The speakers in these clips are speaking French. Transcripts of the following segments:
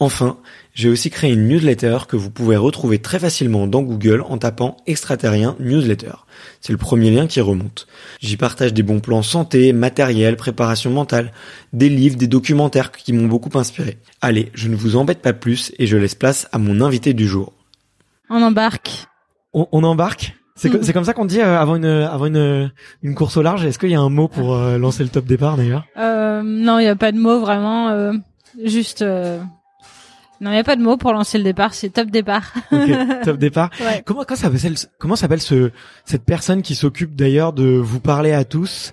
Enfin, j'ai aussi créé une newsletter que vous pouvez retrouver très facilement dans Google en tapant extraterrien newsletter. C'est le premier lien qui remonte. J'y partage des bons plans santé, matériel, préparation mentale, des livres, des documentaires qui m'ont beaucoup inspiré. Allez, je ne vous embête pas plus et je laisse place à mon invité du jour. On embarque. On, on embarque c'est, Mm. c'est comme ça qu'on dit euh, avant une avant une une course au large. Est-ce qu'il y a un mot pour euh, lancer le top départ d'ailleurs? Euh, non, il y a pas de mots vraiment. euh, juste. Non, il y a pas de mots pour lancer le départ. C'est top départ. Ok, top départ. Ouais. Comment s'appelle comment s'appelle ce cette personne qui s'occupe d'ailleurs de vous parler à tous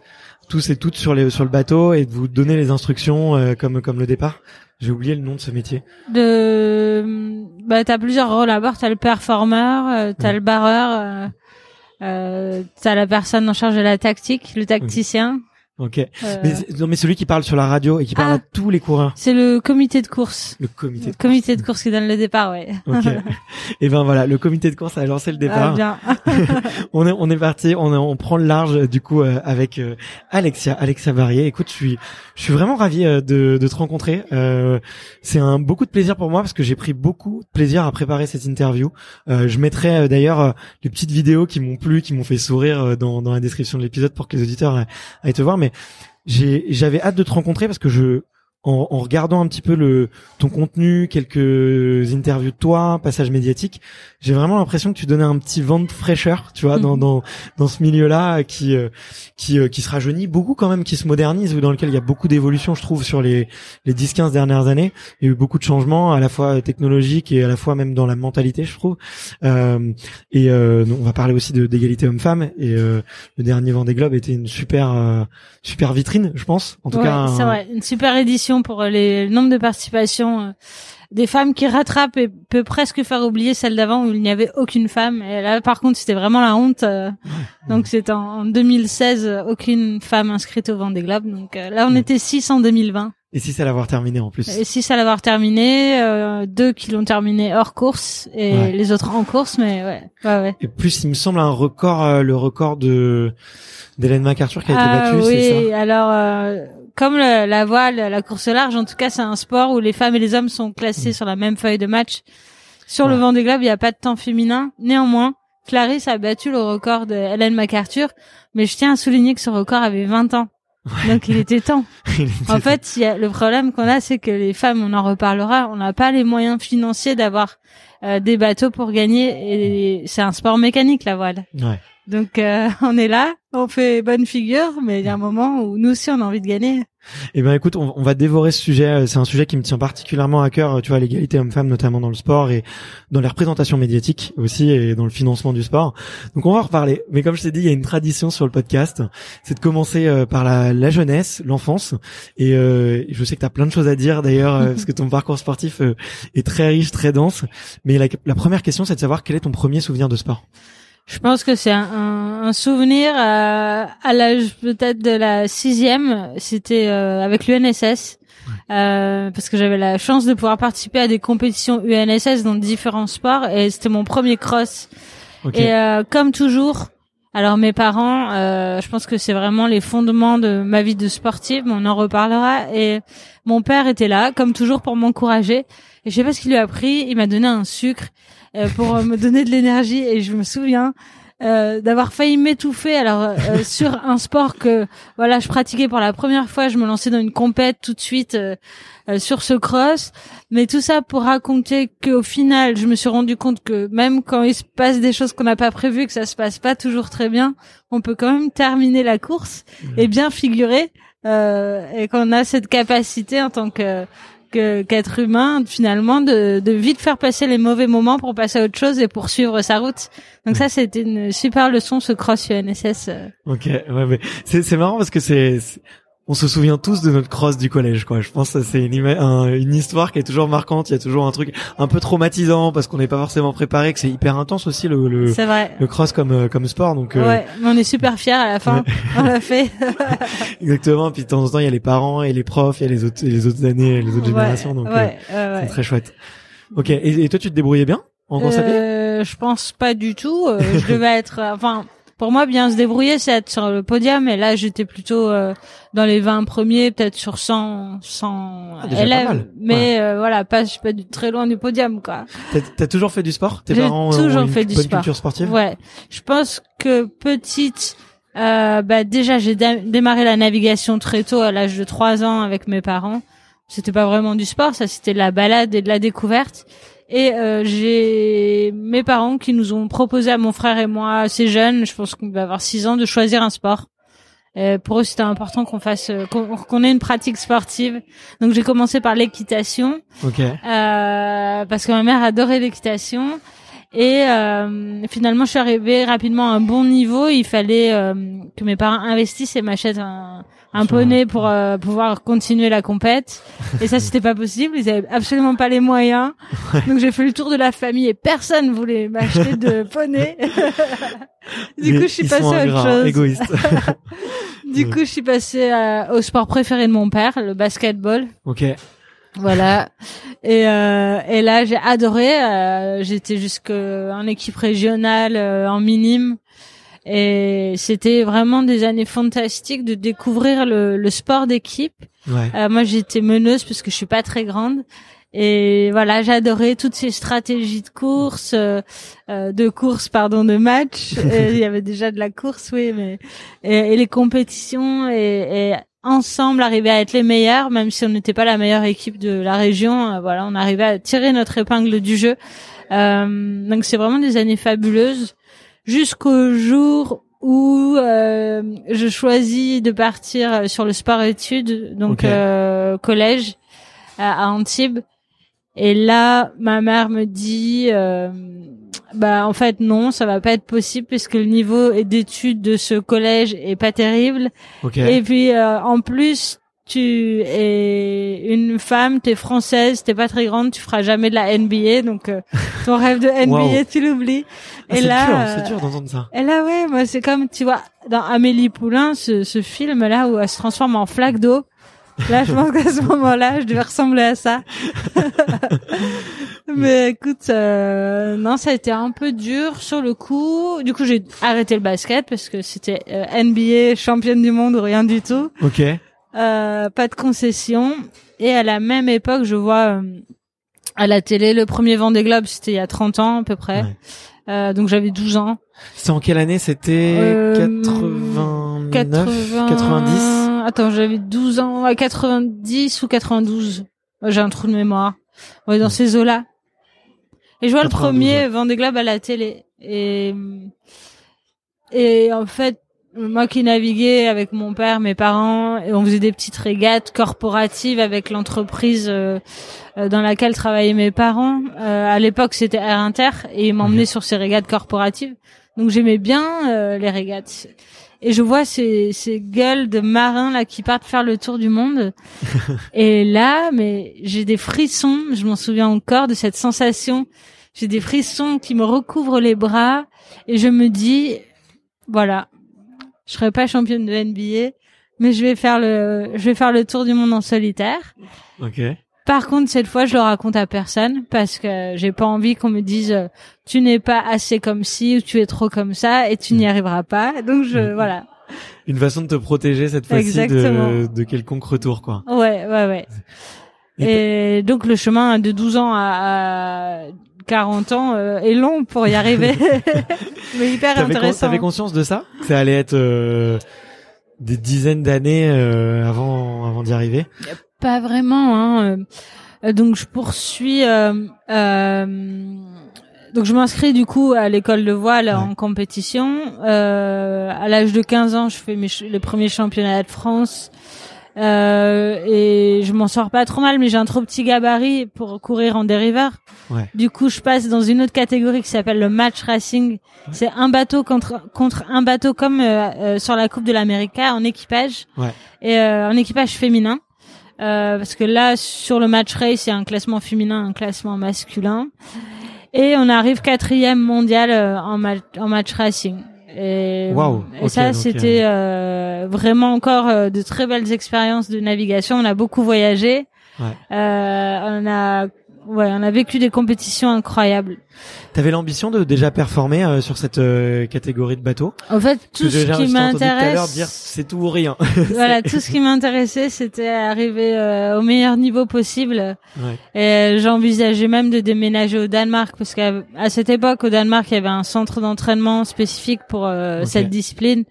tous et toutes sur les sur le bateau et de vous donner les instructions euh, comme comme le départ? J'ai oublié le nom de ce métier. De. Bah, t'as plusieurs rôles à bord. T'as le performeur, euh, t'as Mm. le barreur, euh, euh, t'as la personne en charge de la tactique, le tacticien. Ok. euh, Mais non mais celui qui parle sur la radio et qui parle Ah. à tous les coureurs. c'est le comité de course. Le comité. Le De comité de course qui donne le départ, ouais. Ok. et ben voilà, le comité de course a lancé le Ah, départ. bien. on est on est parti, on est- on prend le large du coup euh, avec euh, Alexia, Alexia Barrier. Écoute, je suis je suis vraiment ravi euh, de de te rencontrer. Euh, c'est un beaucoup de plaisir pour moi parce que j'ai pris beaucoup de plaisir à préparer cette interview. Euh, je mettrai euh, d'ailleurs euh, les petites vidéos qui m'ont plu, qui m'ont fait sourire euh, dans dans la description de l'épisode pour que les auditeurs aillent te voir mais j'ai j'avais hâte de te rencontrer parce que je en, en regardant un petit peu le ton contenu, quelques interviews de toi, passages médiatiques, j'ai vraiment l'impression que tu donnais un petit vent de fraîcheur, tu vois, dans Mhm. dans dans ce milieu-là qui euh, qui euh, qui se rajeunit beaucoup quand même, qui se modernise ou dans lequel il y a beaucoup d'évolution, je trouve, sur les les 10-15 dernières années. Il y a eu beaucoup de changements, à la fois technologiques et à la fois même dans la mentalité, je trouve. Euh, et euh, on va parler aussi de d'égalité homme-femme. Et euh, le dernier Vendée Globe était une super euh, super vitrine, je pense. En tout Ouais, cas, un- vrai, une super édition pour les, le nombre de participations des femmes qui rattrape et peut presque faire oublier celle d'avant où il n'y avait aucune femme. Et là, par contre, c'était vraiment la honte. euh, donc, c'était en, en 2016, euh, aucune femme inscrite au Vendée Globe. Donc euh, là, on était 6 en 2020. Et si c'est l'avoir terminé en plus. Et 6 à l'avoir terminé, euh, deux qui l'ont terminé hors course et Ouais. les autres en course. Mais ouais, ouais, ouais. Et plus, il me semble un record, le record de d'Hélène MacArthur qui a été Ah battu, c'est oui, ça? alors euh, comme le- la voile, la course large, en tout cas, c'est un sport où les femmes et les hommes sont classés sur la même feuille de match. Sur le Ouais. Vendée Globe, il n'y a pas de temps féminin. Néanmoins, Clarisse a battu le record de Hélène MacArthur, mais je tiens à souligner que ce record avait 20 ans. Donc il était temps. Il était- En fait, y a, le problème qu'on a, c'est que les femmes, on en reparlera, on n'a pas les moyens financiers d'avoir euh, des bateaux pour gagner. Et c'est un sport mécanique, la voile. Ouais. Donc euh, on est là, on fait bonne figure, mais il y a un moment où nous aussi on a envie de gagner. Eh ben écoute, on, on, va dévorer ce sujet. Euh, c'est un sujet qui me tient particulièrement à cœur. Tu vois, l'égalité homme-femme, notamment dans le sport et dans les représentations médiatiques aussi, et dans le financement du sport. Donc on va en reparler. Mais comme je t'ai dit, il y a une tradition sur le podcast, c'est de commencer euh, par la, la jeunesse, l'enfance. Et euh, je sais que tu as plein de choses à dire d'ailleurs, euh, parce que ton parcours sportif est très riche, très dense. Mais la, la première question, c'est de savoir quel est ton premier souvenir de sport? Je pense que c'est un, un, souvenir à, à l'âge peut-être de la sixième. C'était euh, avec l'UNSS. Euh, parce que j'avais la chance de pouvoir participer à des compétitions UNSS dans différents sports et c'était mon premier cross. Et euh, comme toujours, alors mes parents, euh, je pense que c'est vraiment les fondements de ma vie de sportive, mais on en reparlera. Et mon père était là, comme toujours, pour m'encourager. Et je sais pas ce qu'il lui a pris, il m'a donné un sucre euh, pour euh, me donner de l'énergie. Et je me souviens euh, d'avoir failli m'étouffer alors euh, sur un sport que voilà je pratiquais pour la première fois. Je me lançais dans une compète tout de suite sur ce cross. Mais tout ça pour raconter qu'au final je me suis rendu compte que même quand il se passe des choses qu'on n'a pas prévues que ça se passe pas toujours très bien on peut quand même terminer la course et bien figurer et qu'on a cette capacité en tant que qu'être humain finalement de, de vite faire passer les mauvais moments pour passer à autre chose et poursuivre sa route. Donc ça c'était une super leçon ce cross UNSS. Ok, ouais mais c'est c'est marrant parce que c'est on se souvient tous de notre cross du collège, quoi. Je pense que c'est une, une histoire qui est toujours marquante. Il y a toujours un truc un peu traumatisant parce qu'on n'est pas forcément préparé, que c'est hyper intense aussi le le, le cross comme euh, comme sport. Donc euh, ouais, mais on est super fiers à la fin. on l'a fait. Exactement. Puis de temps en temps, il y a les parents et les profs, il y a les autres les autres années, les autres générations. Donc euh, c'est très chouette. Ok. Et, et, toi, tu te débrouillais bien en pied Je pense pas du tout. je devais être, enfin pour moi, bien se débrouiller, c'est être sur le podium. Et là, j'étais plutôt euh, dans les 20 premiers, peut-être sur 100, 100 ah, élèves. Mais euh, voilà, pas, je suis pas très loin du podium, quoi. T'as as toujours fait du sport? Tes parents toujours ont une fait du bonne sport. culture sportive? Ouais. Je pense que petite, euh, bah déjà, j'ai démarré la navigation très tôt, à l'âge de 3 ans, avec mes parents. C'était pas vraiment du sport, ça c'était de la balade et de la découverte. Et euh, j'ai mes parents qui nous ont proposé à mon frère et moi, assez jeunes, je pense qu'on va avoir 6 ans, de choisir un sport. Et pour eux, c'était important qu'on fasse, euh, qu'on ait une pratique sportive. Donc j'ai commencé par l'équitation, okay. euh, parce que ma mère adorait l'équitation. Et euh, finalement, je suis arrivée rapidement à un bon niveau. Il fallait euh, que mes parents investissent et m'achètent un, un poney pour euh, pouvoir continuer la compète. Et ça, c'était pas possible. Ils avaient absolument pas les moyens. Donc j'ai fait le tour de la famille et personne voulait m'acheter de poney. du coup, je suis passée à autre chose. Égoïste. du coup, je suis passée au sport préféré de mon père, le basketball. Ok. Voilà. Et, euh, et là, j'ai adoré. Euh, J'étais jusqu'en équipe régionale, euh, en minime. Et c'était vraiment des années fantastiques de découvrir le, le sport d'équipe. Ouais. Euh, moi, j'étais meneuse parce que je suis pas très grande. Et voilà, j'adorais toutes ces stratégies de course, euh, euh de course, pardon, de match. Il y avait déjà de la course, oui, mais et, et les compétitions et, et, ensemble arriver à être les meilleurs, même si on n'était pas la meilleure équipe de la région. Euh, voilà, on arrivait à tirer notre épingle du jeu. Euh, donc c'est vraiment des années fabuleuses jusqu'au jour où euh, je choisis de partir sur le sport-études, donc euh, collège à, Antibes. Et là, ma mère me dit, euh, bah en fait non, ça va pas être possible puisque le niveau d'études de ce collège est pas terrible. Et puis euh, en plus, tu es une femme, tu es française, t'es pas très grande, tu feras jamais de la NBA, donc euh, ton rêve de NBA, tu l'oublies. Ah, et là, c'est dur d'entendre ça. Et là, ouais, moi c'est comme tu vois dans Amélie Poulain, ce, ce film là où elle se transforme en flaque d'eau. Là, je pense qu'à ce moment-là, je devais ressembler à ça. Mais écoute, euh, non, ça a été un peu dur sur le coup. Du coup, j'ai arrêté le basket parce que c'était euh, NBA, championne du monde ou rien du tout. Ok. Euh, pas de concession. Et à la même époque, je vois euh, à la télé le premier Vendée Globe, c'était il y a 30 ans à peu près. Euh, donc j'avais 12 ans. C'est en quelle année C'était 89, 80... 90 Attends, j'avais 12 ans, 90 ou 92. J'ai un trou de mémoire. Ouais, dans ces eaux-là. Et je vois le premier Vendée Globe à la télé. Et, et en fait, moi qui naviguais avec mon père, mes parents, et on faisait des petites régates corporatives avec l'entreprise euh, euh, dans laquelle travaillaient mes parents. Euh, à l'époque, c'était Air Inter et ils m'emmenaient sur ces régates corporatives. Donc j'aimais bien les régates. Et je vois ces, ces gueules de marins là qui partent faire le tour du monde. et là, mais j'ai des frissons. Je m'en souviens encore de cette sensation. J'ai des frissons qui me recouvrent les bras et je me dis, voilà, je serai pas championne de NBA, mais je vais faire le, je vais faire le tour du monde en solitaire. Ok. Par contre, cette fois, je le raconte à personne parce que j'ai pas envie qu'on me dise euh, tu n'es pas assez comme ci ou tu es trop comme ça et tu n'y mm. arriveras pas. Donc je mm. voilà. Une façon de te protéger cette fois-ci de, de quelconque retour quoi. Ouais, ouais, ouais. Et, donc le chemin de 12 ans à, 40 ans euh, est long pour y arriver, mais hyper intéressant. T'avais conscience de ça? Que ça allait être euh, des dizaines d'années euh, avant avant d'y arriver? Pas vraiment. Hein. Donc je poursuis. donc je m'inscris du coup à l'école de voile en compétition. à l'âge de 15 ans, je fais mes, les premiers championnats de France. Euh, et je m'en sors pas trop mal, mais j'ai un trop petit gabarit pour courir en dériveur. Ouais. Du coup, je passe dans une autre catégorie qui s'appelle le match racing. C'est un bateau contre contre un bateau comme euh, euh, sur la Coupe de l'Amérique en équipage ouais. et en équipage féminin. parce que là, sur le match race, il y a un classement féminin, un classement masculin, et on arrive quatrième mondial en, en match racing. Et, et ça, c'était euh, vraiment encore euh, de très belles expériences de navigation. On a beaucoup voyagé. Ouais. Euh, on a ouais, on a vécu des compétitions incroyables. T'avais l'ambition de déjà performer euh, sur cette euh, catégorie de bateaux En fait, tout ce qui m'intéresse, dire c'est tout ou rien. voilà, tout ce qui m'intéressait, c'était arriver euh, au meilleur niveau possible. Ouais. Et j'envisageais même de déménager au Danemark parce qu'à cette époque, au Danemark, il y avait un centre d'entraînement spécifique pour cette discipline.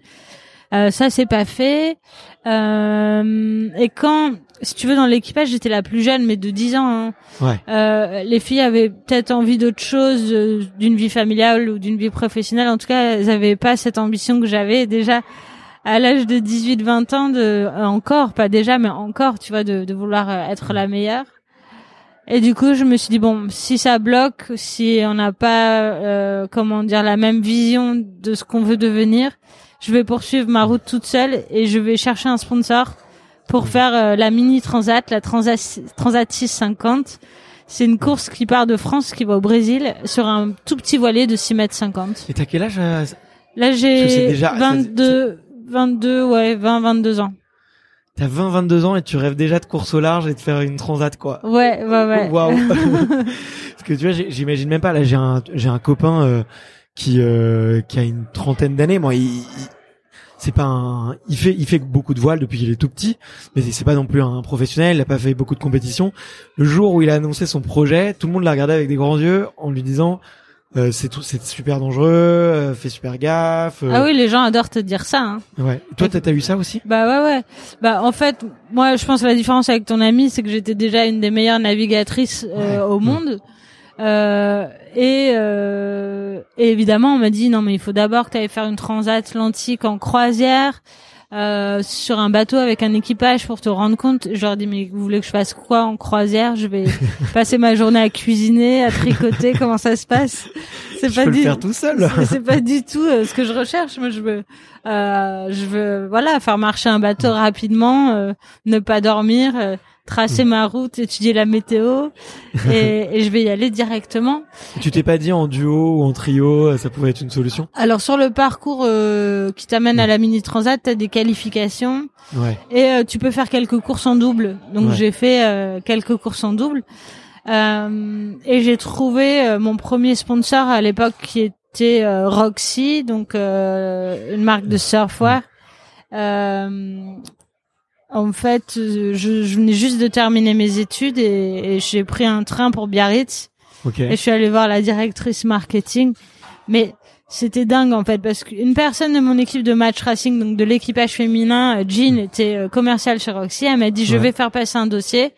ça, c'est pas fait. et quand si tu veux, dans l'équipage, j'étais la plus jeune, mais de 10 ans. Hein. Ouais. Euh, les filles avaient peut-être envie d'autre chose, euh, d'une vie familiale ou d'une vie professionnelle. En tout cas, elles avaient pas cette ambition que j'avais déjà à l'âge de 18-20 ans, de euh, encore, pas déjà, mais encore, tu vois, de, de vouloir euh, être la meilleure. Et du coup, je me suis dit bon, si ça bloque, si on n'a pas, comment dire, la même vision de ce qu'on veut devenir, je vais poursuivre ma route toute seule et je vais chercher un sponsor pour faire euh, la mini transat, la Transat, Transat 650. C'est une course qui part de France, qui va au Brésil, sur un tout petit voilier de 6 mètres 50. Et t'as quel âge euh, Là, j'ai 22, 22, ouais, 20, 22 ans. T'as 20, 22 ans et tu rêves déjà de course au large et de faire une transat, quoi. Ouais, ouais, ouais. Waouh. Parce que tu vois, j'imagine même pas. Là, j'ai un, j'ai un copain euh, qui, euh, qui a une trentaine d'années. Moi, il, c'est pas un, il fait, il fait beaucoup de voiles depuis qu'il est tout petit, mais c'est pas non plus un professionnel, il a pas fait beaucoup de compétitions. Le jour où il a annoncé son projet, tout le monde l'a regardé avec des grands yeux en lui disant, euh, c'est tout, c'est super dangereux, euh, fais super gaffe. Euh. Ah oui, les gens adorent te dire ça. Hein. Ouais. Toi, t'as eu ça aussi? Bah ouais, ouais. Bah en fait, moi, je pense que la différence avec ton ami, c'est que j'étais déjà une des meilleures navigatrices au monde. Euh, et, euh, et, évidemment, on m'a dit non, mais il faut d'abord que tu ailles faire une transatlantique en croisière. Euh, sur un bateau avec un équipage pour te rendre compte. Je leur dis mais vous voulez que je fasse quoi en croisière? Je vais passer ma journée à cuisiner, à tricoter. comment ça se passe? C'est pas du faire tout seul. C'est pas du tout euh, ce que je recherche. Moi, je veux, euh, je veux, voilà, faire marcher un bateau rapidement, euh, ne pas dormir tracer ma route, étudier la météo, et, et je vais y aller directement. tu t'es pas dit en duo ou en trio, ça pouvait être une solution? Alors sur le parcours euh, qui t'amène à la mini transat, t'as des qualifications, ouais. et euh, tu peux faire quelques courses en double. Donc j'ai fait euh, quelques courses en double, et j'ai trouvé mon premier sponsor à l'époque qui était Roxy, donc une marque de surfwear. Euh, en fait, je, je, venais juste de terminer mes études et, j'ai pris un train pour Biarritz. Et je suis allée voir la directrice marketing. Mais c'était dingue en fait parce qu'une personne de mon équipe de match racing, donc de l'équipage féminin, euh, Jean était euh, commerciale chez Roxy. Elle m'a dit je vais faire passer un dossier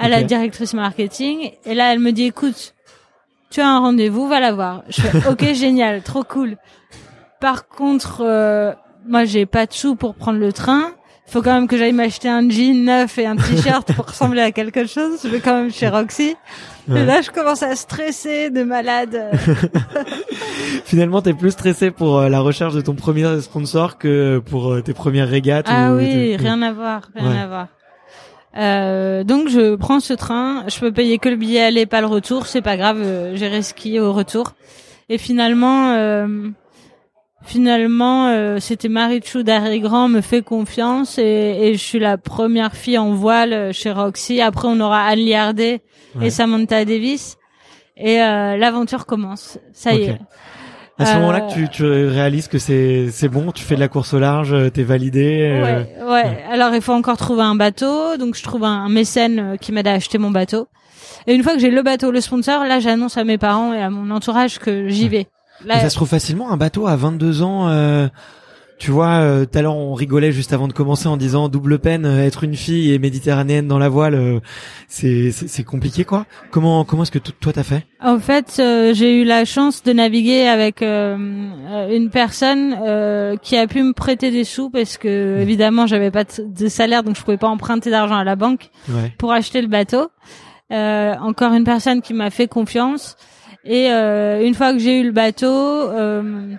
à la directrice marketing. Et là, elle me dit écoute, tu as un rendez-vous, va la voir. Je fais ok génial, trop cool. Par contre, euh, moi j'ai pas de sous pour prendre le train. Faut quand même que j'aille m'acheter un jean neuf et un t-shirt pour ressembler à quelque chose. Je vais quand même chez Roxy. Et là, je commence à stresser de malade. Finalement, t'es plus stressé pour euh, la recherche de ton premier sponsor que pour euh, tes premières régates. Ah ou oui, rien à voir, rien Ouais. à voir. Euh, donc je prends ce train, je peux payer que le billet aller, pas le retour, c'est pas grave, euh, j'irai skier au retour. Et finalement, euh, finalement, euh, c'était Marichou Grand me fait confiance et, et je suis la première fille en voile euh, chez Roxy. Après, on aura Anne Liardet Ouais. et Samantha Davis et euh, l'aventure commence. Ça y est. À ce Euh, moment-là que tu, tu réalises que c'est c'est bon, tu fais de la course au large, euh, t'es validé. euh, Ouais, ouais. Alors il faut encore trouver un bateau, donc je trouve un mécène qui m'aide à acheter mon bateau. Et une fois que j'ai le bateau, le sponsor, là j'annonce à mes parents et à mon entourage que j'y vais. Ça se trouve facilement un bateau à 22 ans. euh, tu vois, euh, tout à l'heure on rigolait juste avant de commencer en disant double peine, euh, être une fille et méditerranéenne dans la voile, euh, c'est c'est compliqué quoi. Comment comment est-ce que toi t'as fait? En fait, euh, j'ai eu la chance de naviguer avec euh, une personne euh, qui a pu me prêter des sous parce que évidemment j'avais pas de salaire, donc je pouvais pas emprunter d'argent à la banque. Ouais. pour acheter le bateau. Euh, encore une personne qui m'a fait confiance. Et euh, une fois que j'ai eu le bateau, euh,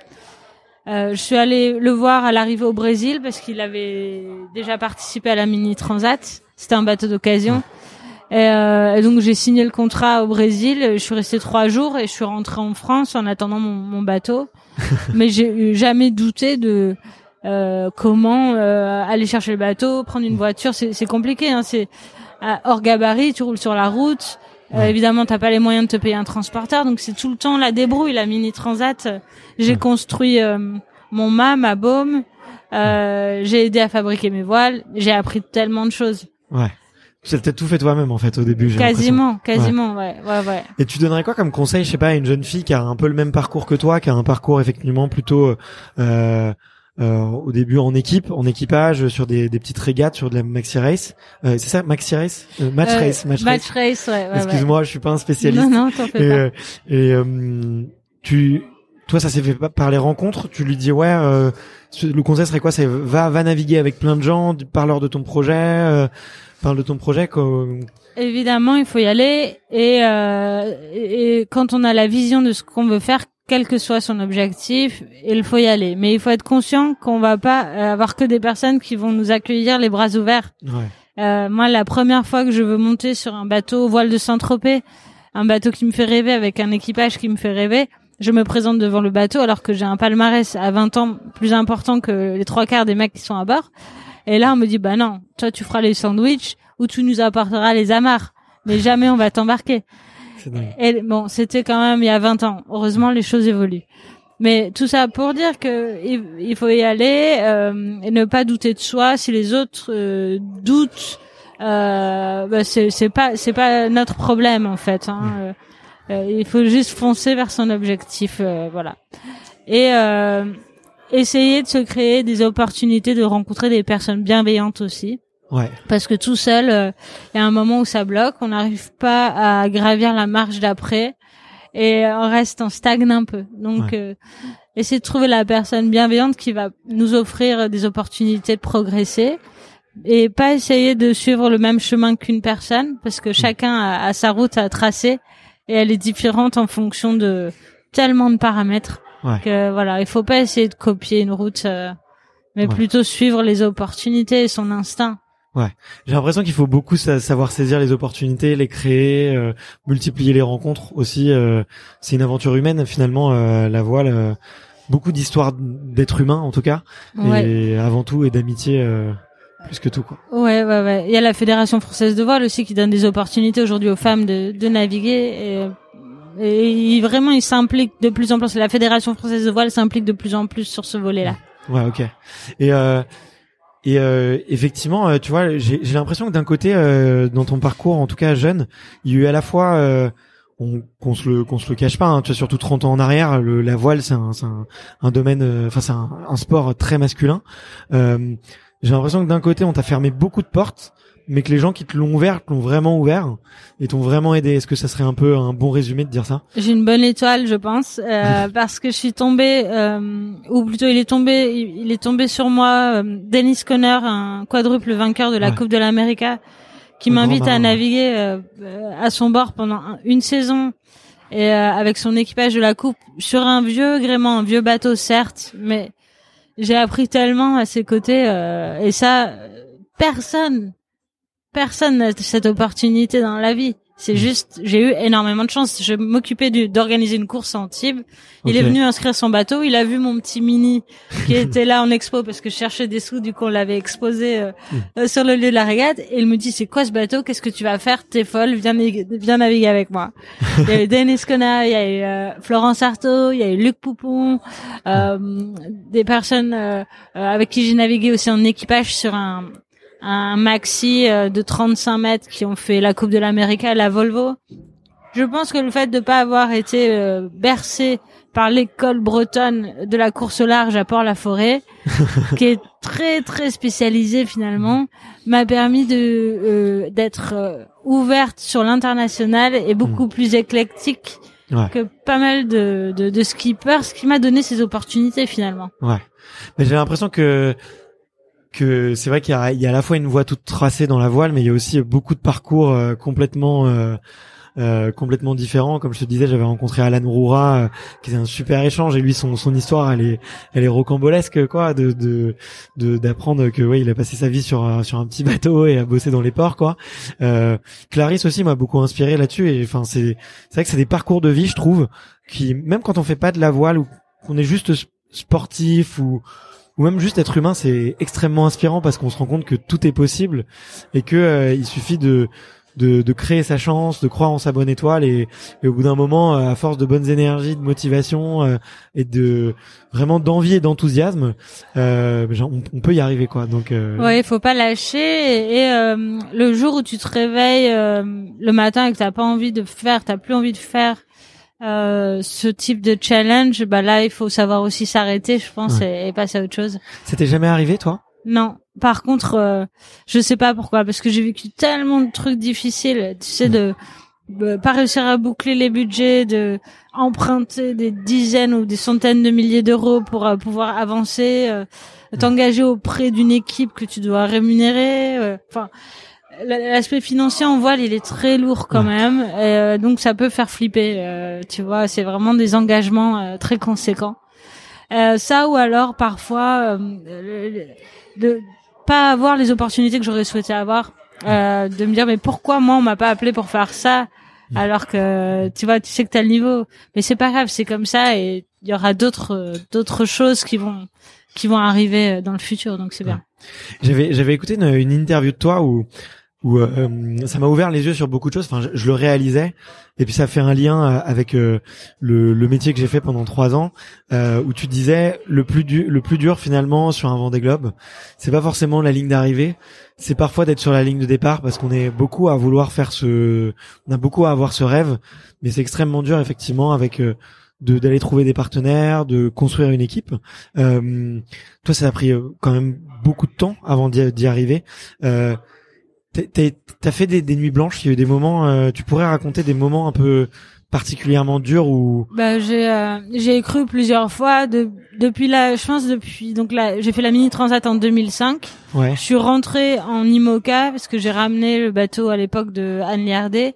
euh, je suis allée le voir à l'arrivée au Brésil parce qu'il avait déjà participé à la mini transat. C'était un bateau d'occasion. Et, euh, et donc j'ai signé le contrat au Brésil. Je suis restée trois jours et je suis rentrée en France en attendant mon, mon bateau. Mais j'ai jamais douté de euh, comment euh, aller chercher le bateau, prendre une voiture. C'est compliqué. Hein, c'est hors gabarit, tu roules sur la route. Euh, évidemment, t'as pas les moyens de te payer un transporteur, donc c'est tout le temps la débrouille, la mini transat. J'ai construit euh, mon mât, ma baume. Euh, j'ai aidé à fabriquer mes voiles. J'ai appris tellement de choses. Ouais. Tu as tout fait toi-même en fait au début. Quasiment, quasiment, ouais, ouais, ouais. Et tu donnerais quoi comme conseil, je sais pas, à une jeune fille qui a un peu le même parcours que toi, qui a un parcours effectivement plutôt euh, euh, au début en équipe, en équipage, sur des, des petites régates, sur de la maxi race. Euh, c'est ça, maxi race, Euh, match Euh, race, match, race. race, ouais, ouais, ouais. Excuse-moi, je suis pas un spécialiste. Non, non, t'en fais et pas. euh, et euh, tu, toi, ça s'est fait par les rencontres? Tu lui dis ouais, euh, le conseil serait quoi? C'est va, va naviguer avec plein de gens, parle-leur de ton projet, euh, parle de ton projet. quoi. Évidemment, il faut y aller et, euh, et et quand on a la vision de ce qu'on veut faire, quel que soit son objectif, il faut y aller. Mais il faut être conscient qu'on va pas euh, avoir que des personnes qui vont nous accueillir les bras ouverts. Ouais. Euh, moi, la première fois que je veux monter sur un bateau voile de Saint-Tropez, un bateau qui me fait rêver avec un équipage qui me fait rêver, je me présente devant le bateau alors que j'ai un palmarès à 20 ans plus important que les trois quarts des mecs qui sont à bord. Et là, on me dit, bah non, toi, tu feras les sandwichs ou tu nous apporteras les amarres. Mais jamais on va t'embarquer. Et bon, c'était quand même il y a 20 ans. Heureusement, les choses évoluent. Mais tout ça pour dire que il, faut y aller euh, et ne pas douter de soi. Si les autres euh, doutent, euh, bah c'est pas c'est pas notre problème en fait. Hein. Euh, euh, il faut juste foncer vers son objectif, euh, voilà. Et euh, essayer de se créer des opportunités de rencontrer des personnes bienveillantes aussi Ouais. parce que tout seul, euh, il y a un moment où ça bloque, on n'arrive pas à gravir la marche d'après et on reste, on stagne un peu. Donc, euh, essayer de trouver la personne bienveillante qui va nous offrir des opportunités de progresser et pas essayer de suivre le même chemin qu'une personne parce que chacun a, a sa route à tracer et elle est différente en fonction de tellement de paramètres Ouais. que voilà, il faut pas essayer de copier une route, euh, mais Ouais. plutôt suivre les opportunités et son instinct. J'ai l'impression qu'il faut beaucoup sa- savoir saisir les opportunités, les créer, euh, multiplier les rencontres aussi. euh, c'est une aventure humaine finalement euh, la voile. euh, beaucoup d'histoires d'êtres humains en tout cas, Ouais. et avant tout et d'amitié euh, plus que tout quoi. Ouais, ouais, ouais. Il y a la Fédération française de voile aussi qui donne des opportunités aujourd'hui aux femmes de, de naviguer. Et, et il- vraiment, ils s'impliquent de plus en plus. La Fédération française de voile s'implique de plus en plus sur ce volet-là. Ouais, ok. Et euh, et euh, effectivement, euh, tu vois, j'ai l'impression que d'un côté, euh, dans ton parcours, en tout cas jeune, il y a eu à la fois, euh, on, qu'on se le se le cache pas, hein, tu vois, surtout 30 ans en arrière, la voile, c'est un, un, domaine, enfin c'est un, un sport très masculin. J'ai l'impression que d'un côté, on t'a fermé beaucoup de portes, mais que les gens qui te l'ont ouvert te l'ont vraiment ouvert et t'ont vraiment aidé. Est-ce que ça serait un peu un bon résumé de dire ça? J'ai une bonne étoile, je pense, euh, parce que je suis tombée, euh, ou plutôt il est tombé, il est tombé sur moi, euh, Dennis Conner, un quadruple vainqueur de la Ouais. Coupe de l'América, qui m'invite à naviguer euh, euh, à son bord pendant un- une saison et euh, avec son équipage de la Coupe sur un vieux gréement, un vieux bateau certes, mais j'ai appris tellement à ses côtés euh, et ça, personne, personne n'a cette opportunité dans la vie. C'est Mm. juste, j'ai eu énormément de chance. Je m'occupais d'organiser une course en Tibes. Il est venu inscrire son bateau. Il a vu mon petit mini qui était là en expo parce que je cherchais des sous. Du coup, on l'avait exposé euh, Mm. euh, sur le lieu de la régate. Et il me dit, c'est quoi ce bateau? Qu'est-ce que tu vas faire? T'es folle. Viens, naviguer- viens naviguer avec moi. il y a eu Denis Conna, il y a eu euh, Florence Artaud, il y a eu Luc Poupon, euh, des personnes euh, euh, avec qui j'ai navigué aussi en équipage sur un un maxi euh, de 35 mètres qui ont fait la Coupe de l'Amérique à la Volvo. Je pense que le fait de pas avoir été euh, bercé par l'école bretonne de la course au large à Port-la-Forêt, qui est très très spécialisée finalement, m'a permis de euh, d'être euh, ouverte sur l'international et beaucoup plus éclectique Ouais. que pas mal de, de, de skippers, ce qui m'a donné ces opportunités finalement. Ouais. Mais j'ai l'impression que que c'est vrai qu'il y y a à la fois une voie toute tracée dans la voile, mais il y a aussi beaucoup de parcours euh, complètement euh, euh, complètement différents. Comme je te disais, j'avais rencontré Alan Roura, euh, qui est un super échange, et lui son son histoire, elle est elle est rocambolesque quoi, de de d'apprendre que ouais, il a passé sa vie sur un, sur un petit bateau et a bossé dans les ports quoi. Euh, Clarisse aussi m'a beaucoup inspiré là-dessus, et enfin c'est c'est vrai que c'est des parcours de vie, je trouve, qui même quand on fait pas de la voile ou qu'on est juste sportif ou ou même juste être humain, c'est extrêmement inspirant parce qu'on se rend compte que tout est possible et que euh, il suffit de, de créer sa chance, de croire en sa bonne étoile et, au bout d'un moment, euh, à force de bonnes énergies, de motivation euh, et de vraiment d'envie et d'enthousiasme, on, peut y arriver quoi. Donc Ouais, il faut pas lâcher. Et, et, le jour où tu te réveilles le matin et que t'as pas envie de faire, t'as plus envie de faire euh, ce type de challenge, bah là, il faut savoir aussi s'arrêter, je pense, et, et passer à autre chose. c'était jamais arrivé toi? Non. Par contre, euh, je sais pas pourquoi, parce que j'ai vécu tellement de trucs difficiles. Tu sais, de, de pas réussir à boucler les budgets, de emprunter des dizaines ou des centaines de milliers d'euros pour euh, pouvoir avancer, euh, t'engager auprès d'une équipe que tu dois rémunérer. euh, Enfin, l'aspect financier en voile, il est très lourd quand même, et, euh, donc ça peut faire flipper. euh, tu vois, c'est vraiment des engagements euh, très conséquents. Euh, ça ou alors parfois euh, de pas avoir les opportunités que j'aurais souhaité avoir, euh, de me dire mais pourquoi moi on m'a pas appelé pour faire ça alors que tu vois tu sais que t'as le niveau, mais c'est pas grave c'est comme ça et il y aura d'autres d'autres choses qui vont qui vont arriver dans le futur. Donc c'est bien. J'avais j'avais écouté une, une interview de toi où où euh, ça m'a ouvert les yeux sur beaucoup de choses. Enfin, je, le réalisais et puis ça fait un lien euh, avec euh, le, le métier que j'ai fait pendant trois ans, euh, où tu disais le plus dur, le plus dur finalement sur un Vendée Globe, c'est pas forcément la ligne d'arrivée, c'est parfois d'être sur la ligne de départ parce qu'on est beaucoup à vouloir faire ce, on a beaucoup à avoir ce rêve, mais c'est extrêmement dur effectivement avec euh, de d'aller trouver des partenaires, de construire une équipe. Euh, toi, ça a pris euh, quand même beaucoup de temps avant d'y arriver. Euh, T'as fait des, des nuits blanches, il y a eu des moments. euh, tu pourrais raconter des moments un peu particulièrement durs où Bah j'ai euh, j'ai cru plusieurs fois de, depuis la je pense depuis donc là j'ai fait la mini transat en 2005 ouais Je suis rentrée en IMOCA parce que j'ai ramené le bateau à l'époque de Anne Liardet.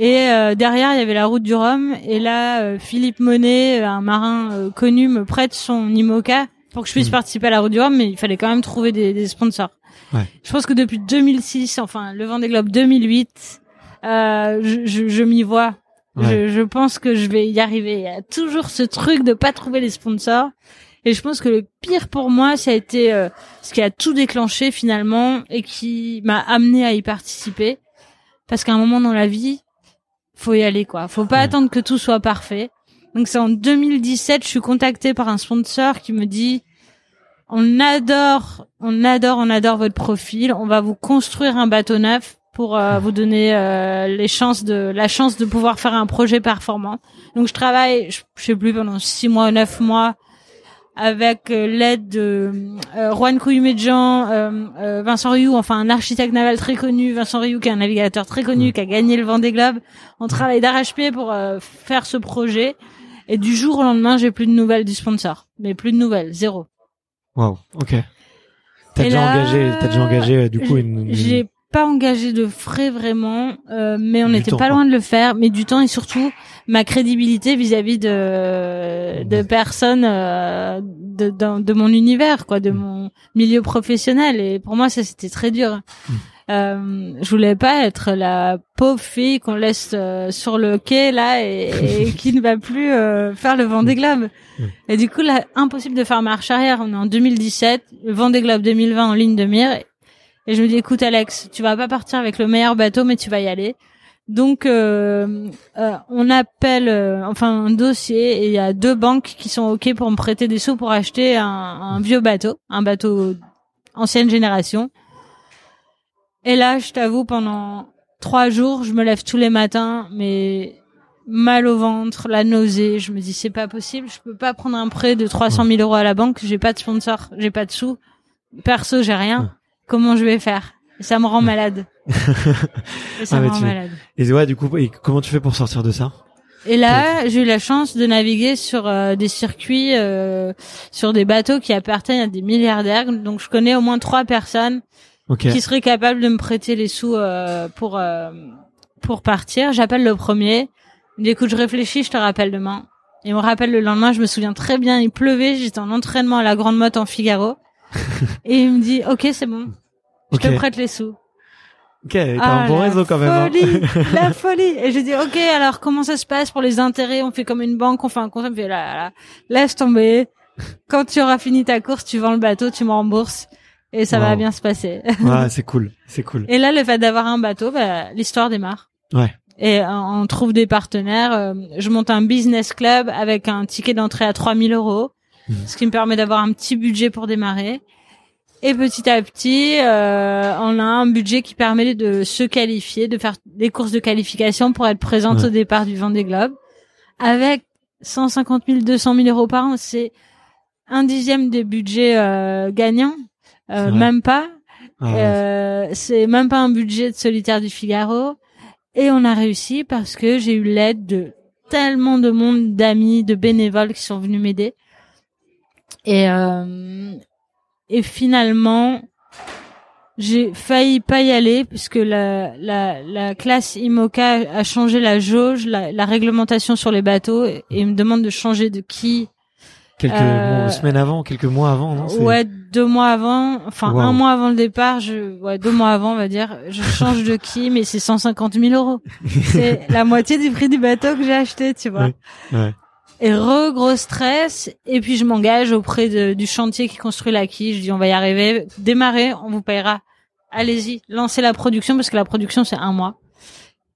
Et euh, derrière, il y avait la route du Rhum. Et là, euh, Philippe Monet, un marin euh, connu, me prête son IMOCA pour que je puisse Mhm. participer à la route du Rhum. Mais il fallait quand même trouver des, des sponsors. Ouais. Je pense que depuis 2006, enfin le Vendée Globe 2008, euh, je, je, je m'y vois. Ouais. Je, je pense que je vais y arriver. Il y a toujours ce truc de pas trouver les sponsors. Et je pense que le pire pour moi, ça a été euh, ce qui a tout déclenché finalement et qui m'a amené à y participer. Parce qu'à un moment dans la vie, faut y aller quoi. Faut pas Ouais. attendre que tout soit parfait. Donc c'est en 2017, je suis contactée par un sponsor qui me dit on adore, on adore, on adore votre profil. On va vous construire un bateau neuf pour euh, vous donner euh, les chances de la chance de pouvoir faire un projet performant. Donc je travaille, je, je sais plus pendant six mois, neuf mois avec euh, l'aide de euh, Juan Couillumedjan, euh, Vincent Rioux, enfin un architecte naval très connu, Vincent Rioux qui est un navigateur très connu, qui a gagné le Vendée Globe. On travaille d'arrache-pied pour euh, faire ce projet. Et du jour au lendemain, j'ai plus de nouvelles du sponsor. Mais plus de nouvelles, zéro. Waouh. Ok. T'as déjà là, engagé, t'as déjà engagé euh, du coup une. une- J'ai pas engagé de frais vraiment, euh, mais on n'était pas quoi. loin de le faire, mais du temps et surtout ma crédibilité vis-à-vis de de personnes euh, de, de mon univers, quoi, Mm. de mon milieu professionnel. Et pour moi, ça c'était très dur. Mm. Euh, je voulais pas être la pauvre fille qu'on laisse euh, sur le quai là et, et qui ne va plus euh, faire le Vendée Globe. Mm. Et du coup, là, impossible de faire marche arrière. On est en 2017, le Vendée Globe 2020 en ligne de mire. Et je me dis, écoute Alex, tu vas pas partir avec le meilleur bateau, mais tu vas y aller. Donc, euh, euh, on appelle, euh, enfin, un dossier et il y a deux banques qui sont ok pour me prêter des sous pour acheter un, un vieux bateau, un bateau ancienne génération. Et là, je t'avoue, pendant trois jours, je me lève tous les matins, mais mal au ventre, la nausée. Je me dis, c'est pas possible, je peux pas prendre un prêt de 300 000 euros à la banque, j'ai pas de sponsor, j'ai pas de sous. Perso, j'ai rien. Comment je vais faire? Ça me rend malade. Et ça Ah, me rend tu- malade. Et ouais, du coup, et comment tu fais pour sortir de ça? Et là, j'ai eu la chance de naviguer sur euh, des circuits, euh, sur des bateaux qui appartiennent à des milliardaires. Donc, je connais au moins trois personnes Ok. qui seraient capables de me prêter les sous euh, pour euh, pour partir. J'appelle le premier. Il me écoute, je réfléchis, je te rappelle demain. Et on me rappelle le lendemain, je me souviens très bien, il pleuvait, j'étais en entraînement à la Grande Motte en Figaro. et il me dit, ok, c'est bon, je te prête les sous. Ok. T'as Ah, un bon réseau quand même. hein. Folie, la folie. Et je dis ok, alors comment ça se passe pour les intérêts? On fait comme une banque, on fait un compte, on me fait là, là, laisse tomber. Quand tu auras fini ta course, tu vends le bateau, tu me rembourses et ça va bien se passer. Ouais, c'est cool. C'est cool. et là, le fait d'avoir un bateau, bah, l'histoire démarre. Ouais. Et euh, on trouve des partenaires. euh, je monte un business club avec un ticket d'entrée à 3000 euros, Mhm. ce qui me permet d'avoir un petit budget pour démarrer. Et petit à petit, euh, on a un budget qui permet de se qualifier, de faire des courses de qualification pour être présente Ouais. au départ du Vendée Globe. Avec 150 000, 200 000 euros par an, c'est un dixième des budgets euh, gagnants, euh, même pas. Ah. Euh, c'est même pas un budget de solitaire du Figaro. Et on a réussi parce que j'ai eu l'aide de tellement de monde, d'amis, de bénévoles qui sont venus m'aider. Et, euh, et finalement, j'ai failli pas y aller puisque la, la, la classe IMOCA a changé la jauge, la, la réglementation sur les bateaux et, et me demande de changer de qui quelques euh, mois- semaines avant, quelques mois avant, non Ouais, deux mois avant, enfin Wow. un mois avant le départ, je, ouais, deux mois avant, on va dire, je change de qui, mais c'est 150 000 euros. C'est la moitié du prix du bateau que j'ai acheté, tu vois. Ouais. Ouais. Et re gros stress, et puis je m'engage auprès de, du chantier qui construit la quille. Je dis on va y arriver, démarrer, on vous payera. Allez-y, lancez la production parce que la production c'est un mois.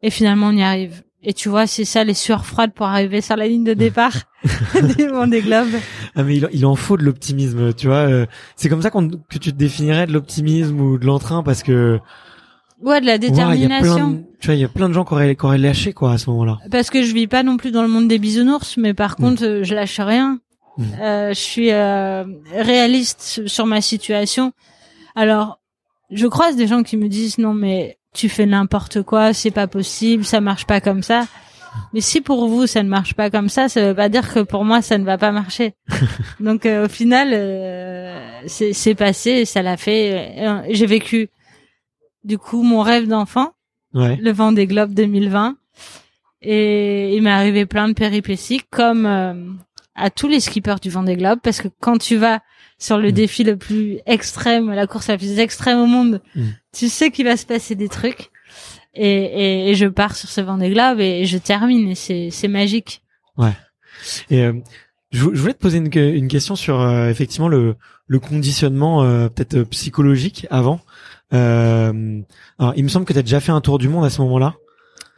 Et finalement on y arrive. Et tu vois, c'est ça les sueurs froides pour arriver sur la ligne de départ du Vendée Globe. Ah mais il, il en faut de l'optimisme, tu vois. euh, c'est comme ça qu'on, que tu te définirais de l'optimisme ou de l'entrain parce que Ouais, de la y a détermination. plein, de, tu vois, il y a plein de gens qui auraient, qui auraient lâché quoi à ce moment-là. Parce que je vis pas non plus dans le monde des bisounours, mais par Mm. contre, euh, je lâche rien. Mm. Euh, je suis euh, réaliste sur ma situation. Alors, je croise des gens qui me disent non, mais tu fais n'importe quoi, c'est pas possible, ça marche pas comme ça. Mais si pour vous ça ne marche pas comme ça, ça veut pas dire que pour moi ça ne va pas marcher. Donc euh, au final, euh, c'est passé, et ça l'a fait. Euh, J'ai vécu du coup mon rêve d'enfant Ouais. le Vendée Globe 2020 et il m'est arrivé plein de péripéties comme euh, à tous les skippers du Vendée Globe parce que quand tu vas sur le Mm. défi le plus extrême, la course la plus extrême au monde, Mm. tu sais qu'il va se passer des trucs et, et, et je pars sur ce Vendée Globe et je termine et c'est c'est magique. Et euh, je, vou- je voulais te poser une, une question sur euh, effectivement le, le conditionnement euh, peut-être euh, psychologique avant. Euh, alors, il me semble que tu as déjà fait un tour du monde à ce moment-là.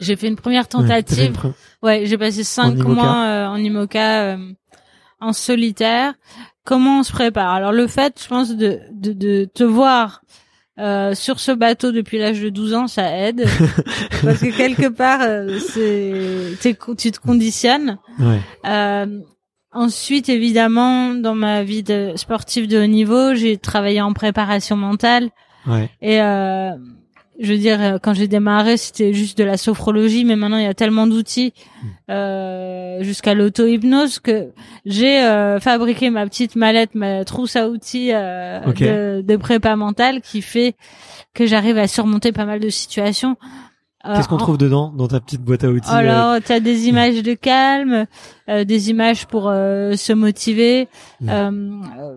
J'ai fait une première Ouais, tentative. pre- Ouais, j'ai passé cinq mois euh, en IMOCA euh, en solitaire. Comment on se prépare Alors le fait, je pense, de, de, de te voir euh, sur ce bateau depuis l'âge de 12 ans, ça aide. parce que quelque part, euh, c'est tu te conditionnes. Ouais. Euh, ensuite, évidemment, dans ma vie de sportive de haut niveau, j'ai travaillé en préparation mentale. Ouais. Et euh, je veux dire, euh, quand j'ai démarré, c'était juste de la sophrologie, mais maintenant il y a tellement d'outils euh, jusqu'à l'auto-hypnose que j'ai euh, fabriqué ma petite mallette, ma trousse à outils euh, de, de prépa mentale qui fait que j'arrive à surmonter pas mal de situations. Euh, Qu'est-ce qu'on en- trouve dedans dans ta petite boîte à outils euh, alors, tu as des images de calme, euh, des images pour euh, se motiver, Mm. euh, euh,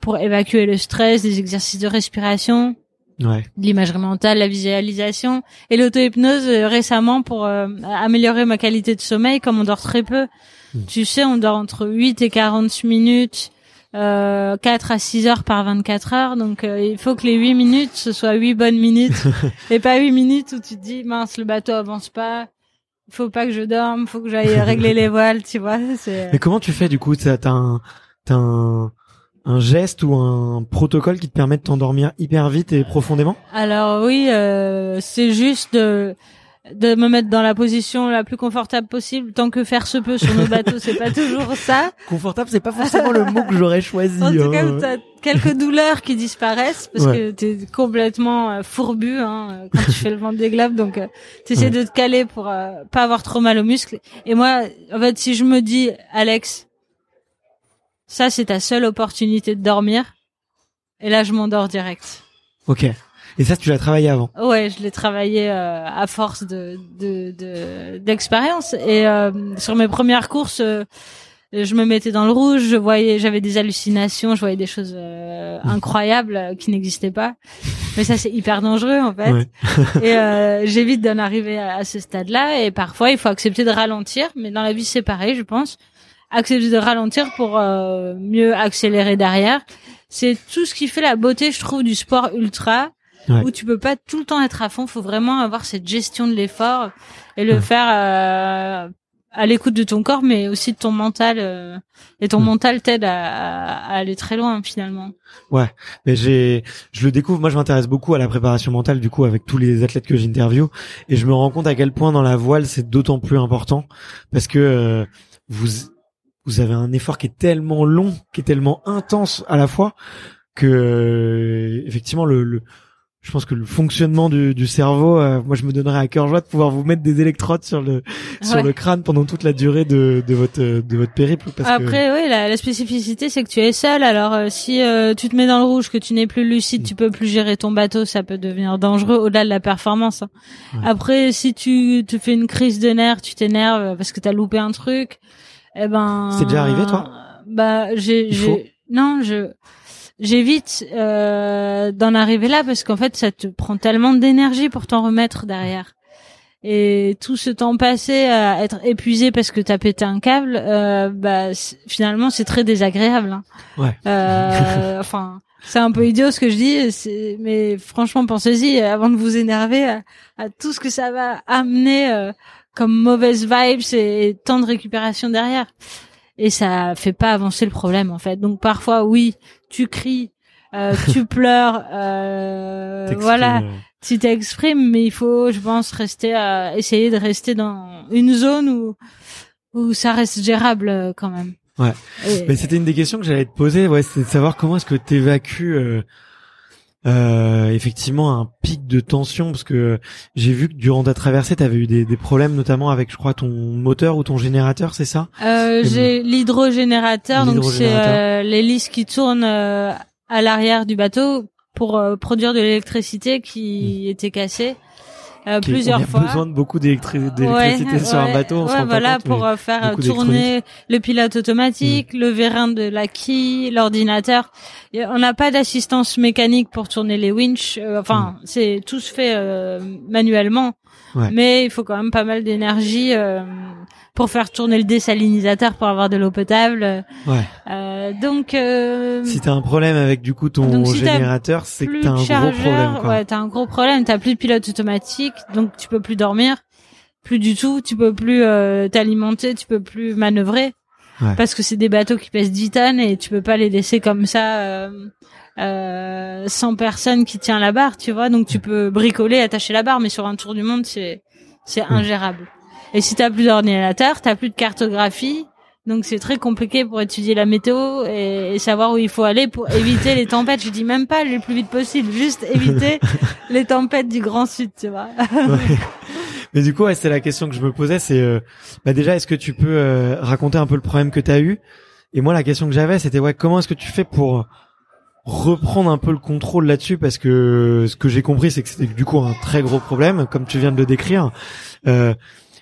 pour évacuer le stress, des exercices de respiration, Ouais. l'imagerie mentale, la visualisation et l'auto-hypnose euh, récemment pour euh, améliorer ma qualité de sommeil comme on dort très peu. Mm. Tu sais, on dort entre 8 et 40 minutes. Euh, 4 à 6 heures par 24 heures donc euh, il faut que les 8 minutes ce soit 8 bonnes minutes et pas 8 minutes où tu te dis mince le bateau avance pas faut pas que je dorme faut que j'aille régler les voiles tu vois c'est Mais comment tu fais du coup? T'as un, t'as un, un geste ou un protocole qui te permet de t'endormir hyper vite et profondément Alors oui, euh, c'est juste de, de me mettre dans la position la plus confortable possible, tant que faire se peut sur nos bateaux, c'est pas toujours ça. Confortable, c'est pas forcément le mot que j'aurais choisi. En tout hein. cas, t'as quelques douleurs qui disparaissent parce Ouais. que t'es complètement euh, fourbu hein, quand tu fais le vent des globes, donc euh, t'essaies Ouais. de te caler pour euh, pas avoir trop mal aux muscles. Et moi, en fait, si je me dis, Alex, ça c'est ta seule opportunité de dormir, et là je m'endors direct. Ok. Et ça, tu l'as travaillé avant. Ouais, je l'ai travaillé euh, à force de de de- d'expérience et euh, sur mes premières courses, euh, je me mettais dans le rouge, je voyais, j'avais des hallucinations, je voyais des choses euh, incroyables euh, qui n'existaient pas. Mais ça, c'est hyper dangereux en fait. Ouais. et euh, j'évite d'en arriver à, à ce stade-là. Et parfois, il faut accepter de ralentir. Mais dans la vie, c'est pareil, je pense. Accepter de ralentir pour euh, mieux accélérer derrière. C'est tout ce qui fait la beauté, je trouve, du sport ultra Ouais. où tu peux pas tout le temps être à fond. Faut vraiment avoir cette gestion de l'effort et le Ouais. faire euh, à l'écoute de ton corps, mais aussi de ton mental. euh, et ton Mm. mental t'aide à, à- à aller très loin finalement. Ouais, mais j'ai, je le découvre. Moi, je m'intéresse beaucoup à la préparation mentale, du coup, avec tous les athlètes que j'interviewe, et je me rends compte à quel point dans la voile c'est d'autant plus important parce que euh, vous, vous avez un effort qui est tellement long, qui est tellement intense à la fois que euh, effectivement le, le je pense que le fonctionnement du, du cerveau, euh, moi je me donnerais à cœur joie de pouvoir vous mettre des électrodes sur le sur le crâne pendant toute la durée de, de votre de votre périple. Parce que, Après, oui, la, la spécificité, c'est que tu es seul. Alors, euh, si euh, tu te mets dans le rouge, que tu n'es plus lucide, tu peux plus gérer ton bateau, ça peut devenir dangereux au-delà de la performance. hein. Ouais. Après, si tu te fais une crise de nerfs, tu t'énerves parce que t'as loupé un truc, eh ben. C'est déjà arrivé, toi Bah, j'ai, non, je, j'évite euh, d'en arriver là parce qu'en fait, ça te prend tellement d'énergie pour t'en remettre derrière. Et tout ce temps passé à être épuisé parce que t'as pété un câble, euh, bah finalement c'est très désagréable. hein. Ouais. Euh, enfin, c'est un peu idiot ce que je dis, mais franchement pensez-y avant de vous énerver à, à tout ce que ça va amener euh, comme mauvaise vibes et temps de récupération derrière. Et ça fait pas avancer le problème en fait. Donc parfois oui, tu cries, euh, tu pleures, euh, voilà euh, tu t'exprimes, mais il faut, je pense, rester à essayer de rester dans une zone où où ça reste gérable euh, quand même. Ouais. Et- Mais c'était une des questions que j'allais te poser, ouais, c'est de savoir comment est-ce que tu évacues euh, euh, effectivement un pic de tension, parce que j'ai vu que durant ta traversée, tu avais eu des, des problèmes, notamment avec, je crois, ton moteur ou ton générateur, c'est ça? Euh, j'ai l'hydrogénérateur, donc c'est euh, l'hélice qui tourne euh, à l'arrière du bateau pour euh, produire de l'électricité qui était cassée euh, Qui- plusieurs on a fois. besoin de beaucoup d'électri- d'électricité Ouais, sur un bateau, on se ouais, rend voilà, compte, pour euh, faire tourner le pilote automatique, Mm. le vérin de la quille, l'ordinateur. On n'a pas d'assistance mécanique pour tourner les winches. euh, enfin, c'est tout se fait euh, manuellement, Mm. Ouais. mais il faut quand même pas mal d'énergie euh, pour faire tourner le désalinisateur pour avoir de l'eau potable. Ouais. Euh, donc, euh, Si t'as un problème avec du coup ton si générateur, c'est que t'as un de gros chargeur, problème. Quoi. ouais, t'as un gros problème. T'as plus de pilote automatique, donc tu peux plus dormir, plus du tout. Tu peux plus euh, t'alimenter, tu peux plus manœuvrer Ouais. parce que c'est des bateaux qui pèsent 10 tonnes et tu peux pas les laisser comme ça euh, euh, sans personne qui tient la barre, tu vois. Donc tu peux bricoler, attacher la barre, mais sur un tour du monde, c'est c'est ingérable. Et si t'as plus d'ordinateur, t'as plus de cartographie. Donc c'est très compliqué pour étudier la météo et, et savoir où il faut aller pour éviter les tempêtes. Je dis même pas le plus vite possible, juste éviter les tempêtes du Grand Sud, tu vois. Ouais. Mais du coup, ouais, c'est la question que je me posais, c'est euh, bah déjà, est-ce que tu peux euh, raconter un peu le problème que tu as eu? Et moi, la question que j'avais, c'était ouais, comment est-ce que tu fais pour reprendre un peu le contrôle là-dessus? Parce que ce que j'ai compris, c'est que c'était du coup un très gros problème, comme tu viens de le décrire. Euh,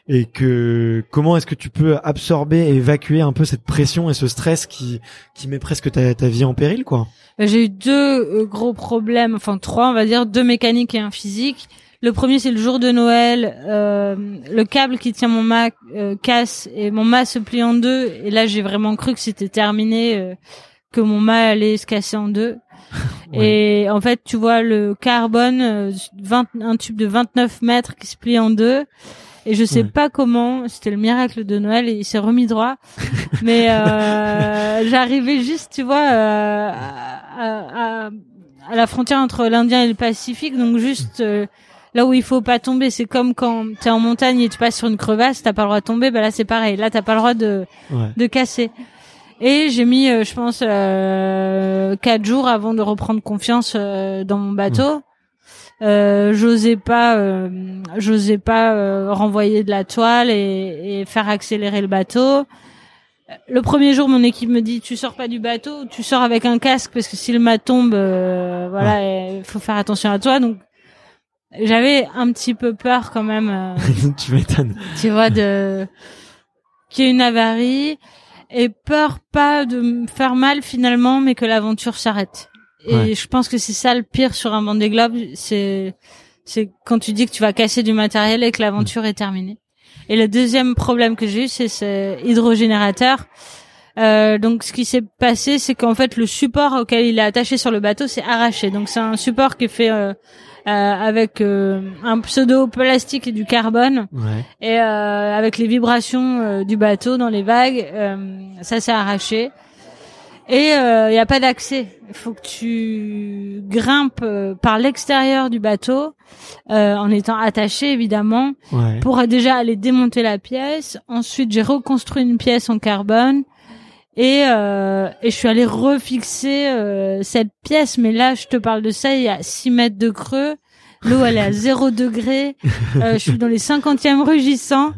et que comment est-ce que tu peux absorber et évacuer un peu cette pression et ce stress qui qui met presque ta, ta vie en péril quoi? J'ai eu deux euh, gros problèmes, enfin trois on va dire, deux mécaniques et un physique. Le premier c'est le jour de Noël, euh, le câble qui tient mon mât euh, casse et mon mât se plie en deux et là j'ai vraiment cru que c'était terminé, euh, que mon mât allait se casser en deux. Et en fait tu vois le carbone, euh, 20, un tube de 29 mètres qui se plie en deux. Et je sais Ouais. pas comment, c'était le miracle de Noël et il s'est remis droit. Mais euh, j'arrivais juste, tu vois, euh, à, à- à la frontière entre l'Indien et le Pacifique, donc juste euh, là où il faut pas tomber. C'est comme quand t'es en montagne et tu passes sur une crevasse, t'as pas le droit de tomber. Bah là c'est pareil. Là t'as pas le droit de ouais de casser. Et j'ai mis, euh, je pense, euh, quatre jours avant de reprendre confiance euh, dans mon bateau. Euh, j'osais pas, euh, j'osais pas euh, renvoyer de la toile et, et faire accélérer le bateau. Le premier jour, mon équipe me dit tu sors pas du bateau, tu sors avec un casque parce que si le mât tombe, euh, voilà, il faut faire attention à toi. Donc j'avais un petit peu peur quand même. euh, tu m'étonnes tu vois, de qu'il y ait une avarie et peur pas de me faire mal finalement, mais que l'aventure s'arrête. Et Ouais. je pense que c'est ça le pire sur un Vendée Globe, c'est c'est quand tu dis que tu vas casser du matériel et que l'aventure est terminée. Et le deuxième problème que j'ai eu, c'est ce hydrogénérateur. Euh, donc, ce qui s'est passé, c'est qu'en fait, le support auquel il est attaché sur le bateau s'est arraché. Donc, c'est un support qui est fait euh, euh, avec euh, un pseudo plastique et du carbone ouais et euh, avec les vibrations euh, du bateau dans les vagues, euh, ça s'est arraché. Et il n'y a pas d'accès. Il faut que tu grimpes euh, par l'extérieur du bateau, euh, en étant attaché évidemment, ouais pour euh, déjà aller démonter la pièce. Ensuite, j'ai reconstruit une pièce en carbone. Et, euh, et je suis allée refixer euh, cette pièce, mais là, je te parle de ça, il y a 6 mètres de creux. L'eau, elle est à 0 degré. Euh, je suis dans les 50e rugissants.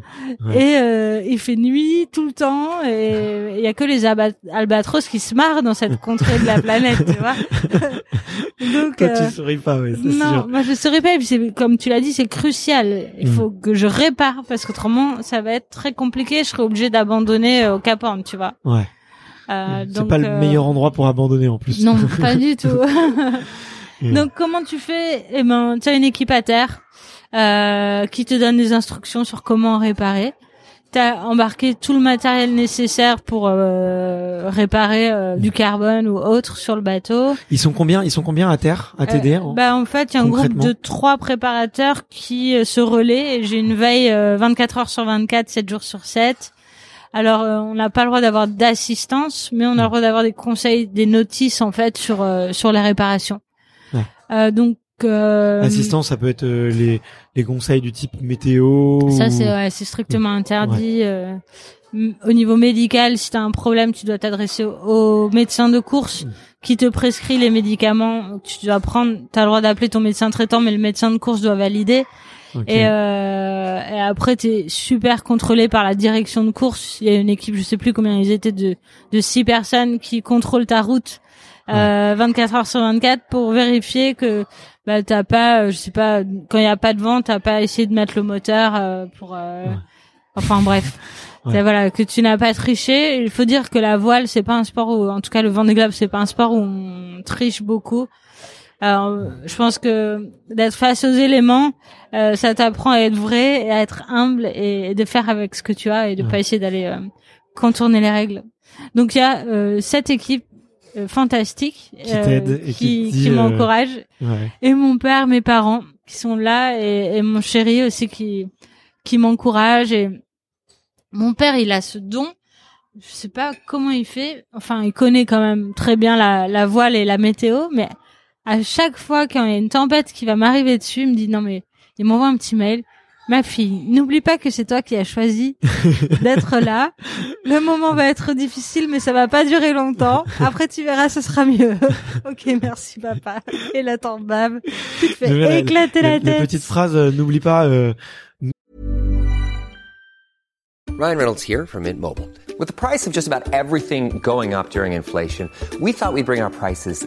Ouais. Et euh, il fait nuit tout le temps. Et il y a que les albatros qui se marrent dans cette contrée de la planète, tu vois. Donc, toi euh, tu souris pas c'est non, sûr moi je saurais pas. Et puis comme tu l'as dit, c'est crucial. Il Mm. faut que je répare parce qu'autrement ça va être très compliqué. Je serai obligée d'abandonner euh, au Cap Horn, tu vois. ouais Euh, c'est pas le euh, meilleur endroit pour abandonner en plus Non, pas du tout. Mm. donc comment tu fais? Eh ben, tu as une équipe à terre euh, qui te donne des instructions sur comment réparer. T'as embarqué tout le matériel nécessaire pour euh, réparer euh, du carbone ou autre sur le bateau. ils sont combien ils sont combien à terre à t'aider Euh, bah en fait, il y a un groupe de trois préparateurs qui euh, se relaient j'ai une veille euh, 24 heures sur 24, 7 jours sur 7. Alors euh, on n'a pas le droit d'avoir d'assistance, mais on a le droit d'avoir des conseils, des notices en fait sur euh, sur les réparations. Ouais. Euh, donc euh, assistance ça peut être euh, les les conseils du type météo ça ou- c'est ouais, c'est strictement interdit. euh, au niveau médical, si tu as un problème, tu dois t'adresser au, au médecin de course Mm. qui te prescrit les médicaments que tu dois prendre. Tu as le droit d'appeler ton médecin traitant, mais le médecin de course doit valider. Et, euh, et après, t'es super contrôlé par la direction de course. Il y a une équipe, je sais plus combien ils étaient, de, de six personnes qui contrôlent ta route euh, 24 heures sur 24 pour vérifier que bah t'as pas, euh, je sais pas, quand il y a pas de vent, t'as pas essayé de mettre le moteur euh, pour. euh, Ouais. Enfin bref. Ouais. Voilà, que tu n'as pas triché. Il faut dire que la voile, c'est pas un sport où, en tout cas, le Vendée Globe, c'est pas un sport où on triche beaucoup. Alors, je pense que d'être face aux éléments, euh, ça t'apprend à être vrai et à être humble et, et de faire avec ce que tu as et de Ouais. pas essayer d'aller euh, contourner les règles. Donc il y a euh, cette équipe euh, fantastique Qui et qui qui euh, m'encourage. ouais. Et mon père, mes parents qui sont là et, et mon chéri aussi qui qui m'encourage et mon père il a ce don. Je sais pas comment il fait. Enfin il connaît quand même très bien la, la voile et la météo mais à chaque fois quand il y a une tempête qui va m'arriver dessus il me dit non mais il m'envoie un petit mail Ma fille, n'oublie pas que c'est toi qui as choisi d'être là. Le moment va être difficile, mais ça va pas durer longtemps. Après, tu verras, ce sera mieux. ok, merci papa. Et là, t'en baves. Tu te fais la- éclater la, la, la tête. petite phrase, euh, n'oublie pas. euh, Ryan Reynolds here from Mint Mobile. With the price of just about everything going up during inflation, we thought we'd bring our prices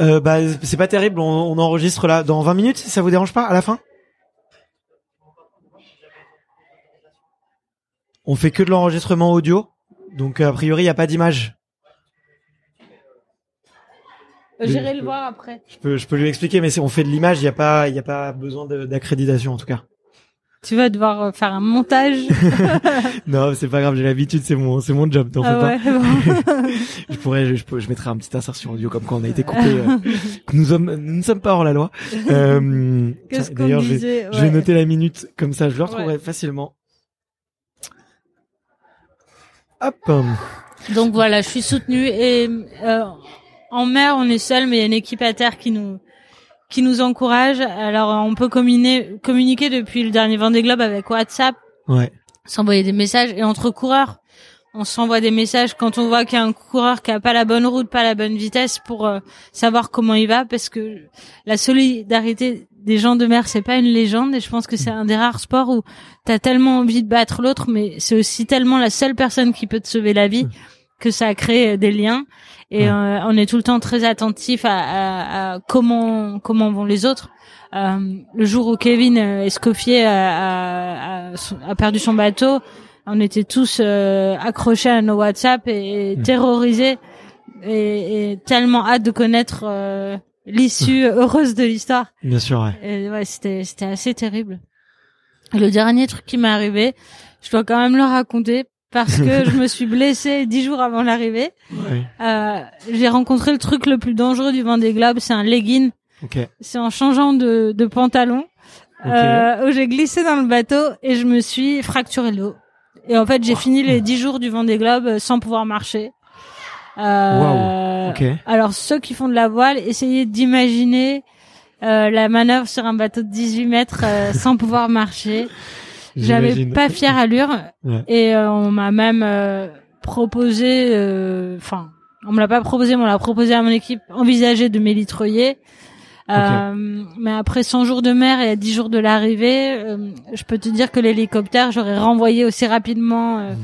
euh, Bah, c'est pas terrible. On, on enregistre là dans 20 minutes. Si ça vous dérange pas à la fin On fait que de l'enregistrement audio, donc a priori il y a pas d'image. J'irai le voir après. Je peux, je peux lui expliquer, mais c'est- on fait de l'image. Il y a pas, il y a pas besoin d'accréditation en tout cas. Tu vas devoir euh, faire un montage. Non, c'est pas grave. J'ai l'habitude. C'est mon, c'est mon job. T'en ah fais pas. ouais, bon. Je pourrais, je, je, mettrai un petit insertion audio comme quoi on a été coupé. euh, que nous sommes, nous ne sommes pas hors la loi. Euh, D'ailleurs, je je vais Ouais. noter la minute comme ça, je le retrouverai Ouais. facilement. Hop. Donc voilà, je suis soutenue et euh, en mer on est seul, mais il y a une équipe à terre qui nous qui nous encourage. Alors on peut communiquer communiquer depuis le dernier Vendée Globe avec WhatsApp, Ouais. s'envoyer des messages. Et entre coureurs, on s'envoie des messages quand on voit qu'il y a un coureur qui a pas la bonne route, pas la bonne vitesse pour euh, savoir comment il va. Parce que la solidarité des gens de mer c'est pas une légende. Et je pense que c'est un des rares sports où t'as tellement envie de battre l'autre mais c'est aussi tellement la seule personne qui peut te sauver la vie que ça a créé des liens et Ouais. euh, on est tout le temps très attentif à, à- à comment comment vont les autres Euh, le jour où Kevin euh, Escoffier a, a- a- perdu son bateau on était tous euh, accrochés à nos WhatsApp et, et Mm. terrorisés et, et tellement hâte de connaître euh, l'issue heureuse de l'histoire. Bien sûr, ouais. Et ouais, c'était c'était assez terrible. Et le dernier truc qui m'est arrivé, je dois quand même le raconter parce que je me suis blessée dix jours avant l'arrivée. Ouais. Euh, j'ai rencontré le truc le plus dangereux du Vendée Globe, c'est un legging. Ok. C'est en changeant de, de pantalon euh, où j'ai glissé dans le bateau et je me suis fracturé le dos. Et en fait, j'ai fini les dix jours du Vendée Globe euh, sans pouvoir marcher. Euh, Ok. Alors ceux qui font de la voile, essayez d'imaginer euh, la manœuvre sur un bateau de 18 mètres euh, sans pouvoir marcher. J'avais pas fière allure Ouais. et euh, on m'a même euh, proposé, euh, enfin, on me l'a pas proposé, mais on l'a proposé à mon équipe, envisager de m'élitroyer. Euh, Mais après 100 jours de mer et à 10 jours de l'arrivée, euh, je peux te dire que l'hélicoptère, j'aurais renvoyé aussi rapidement euh,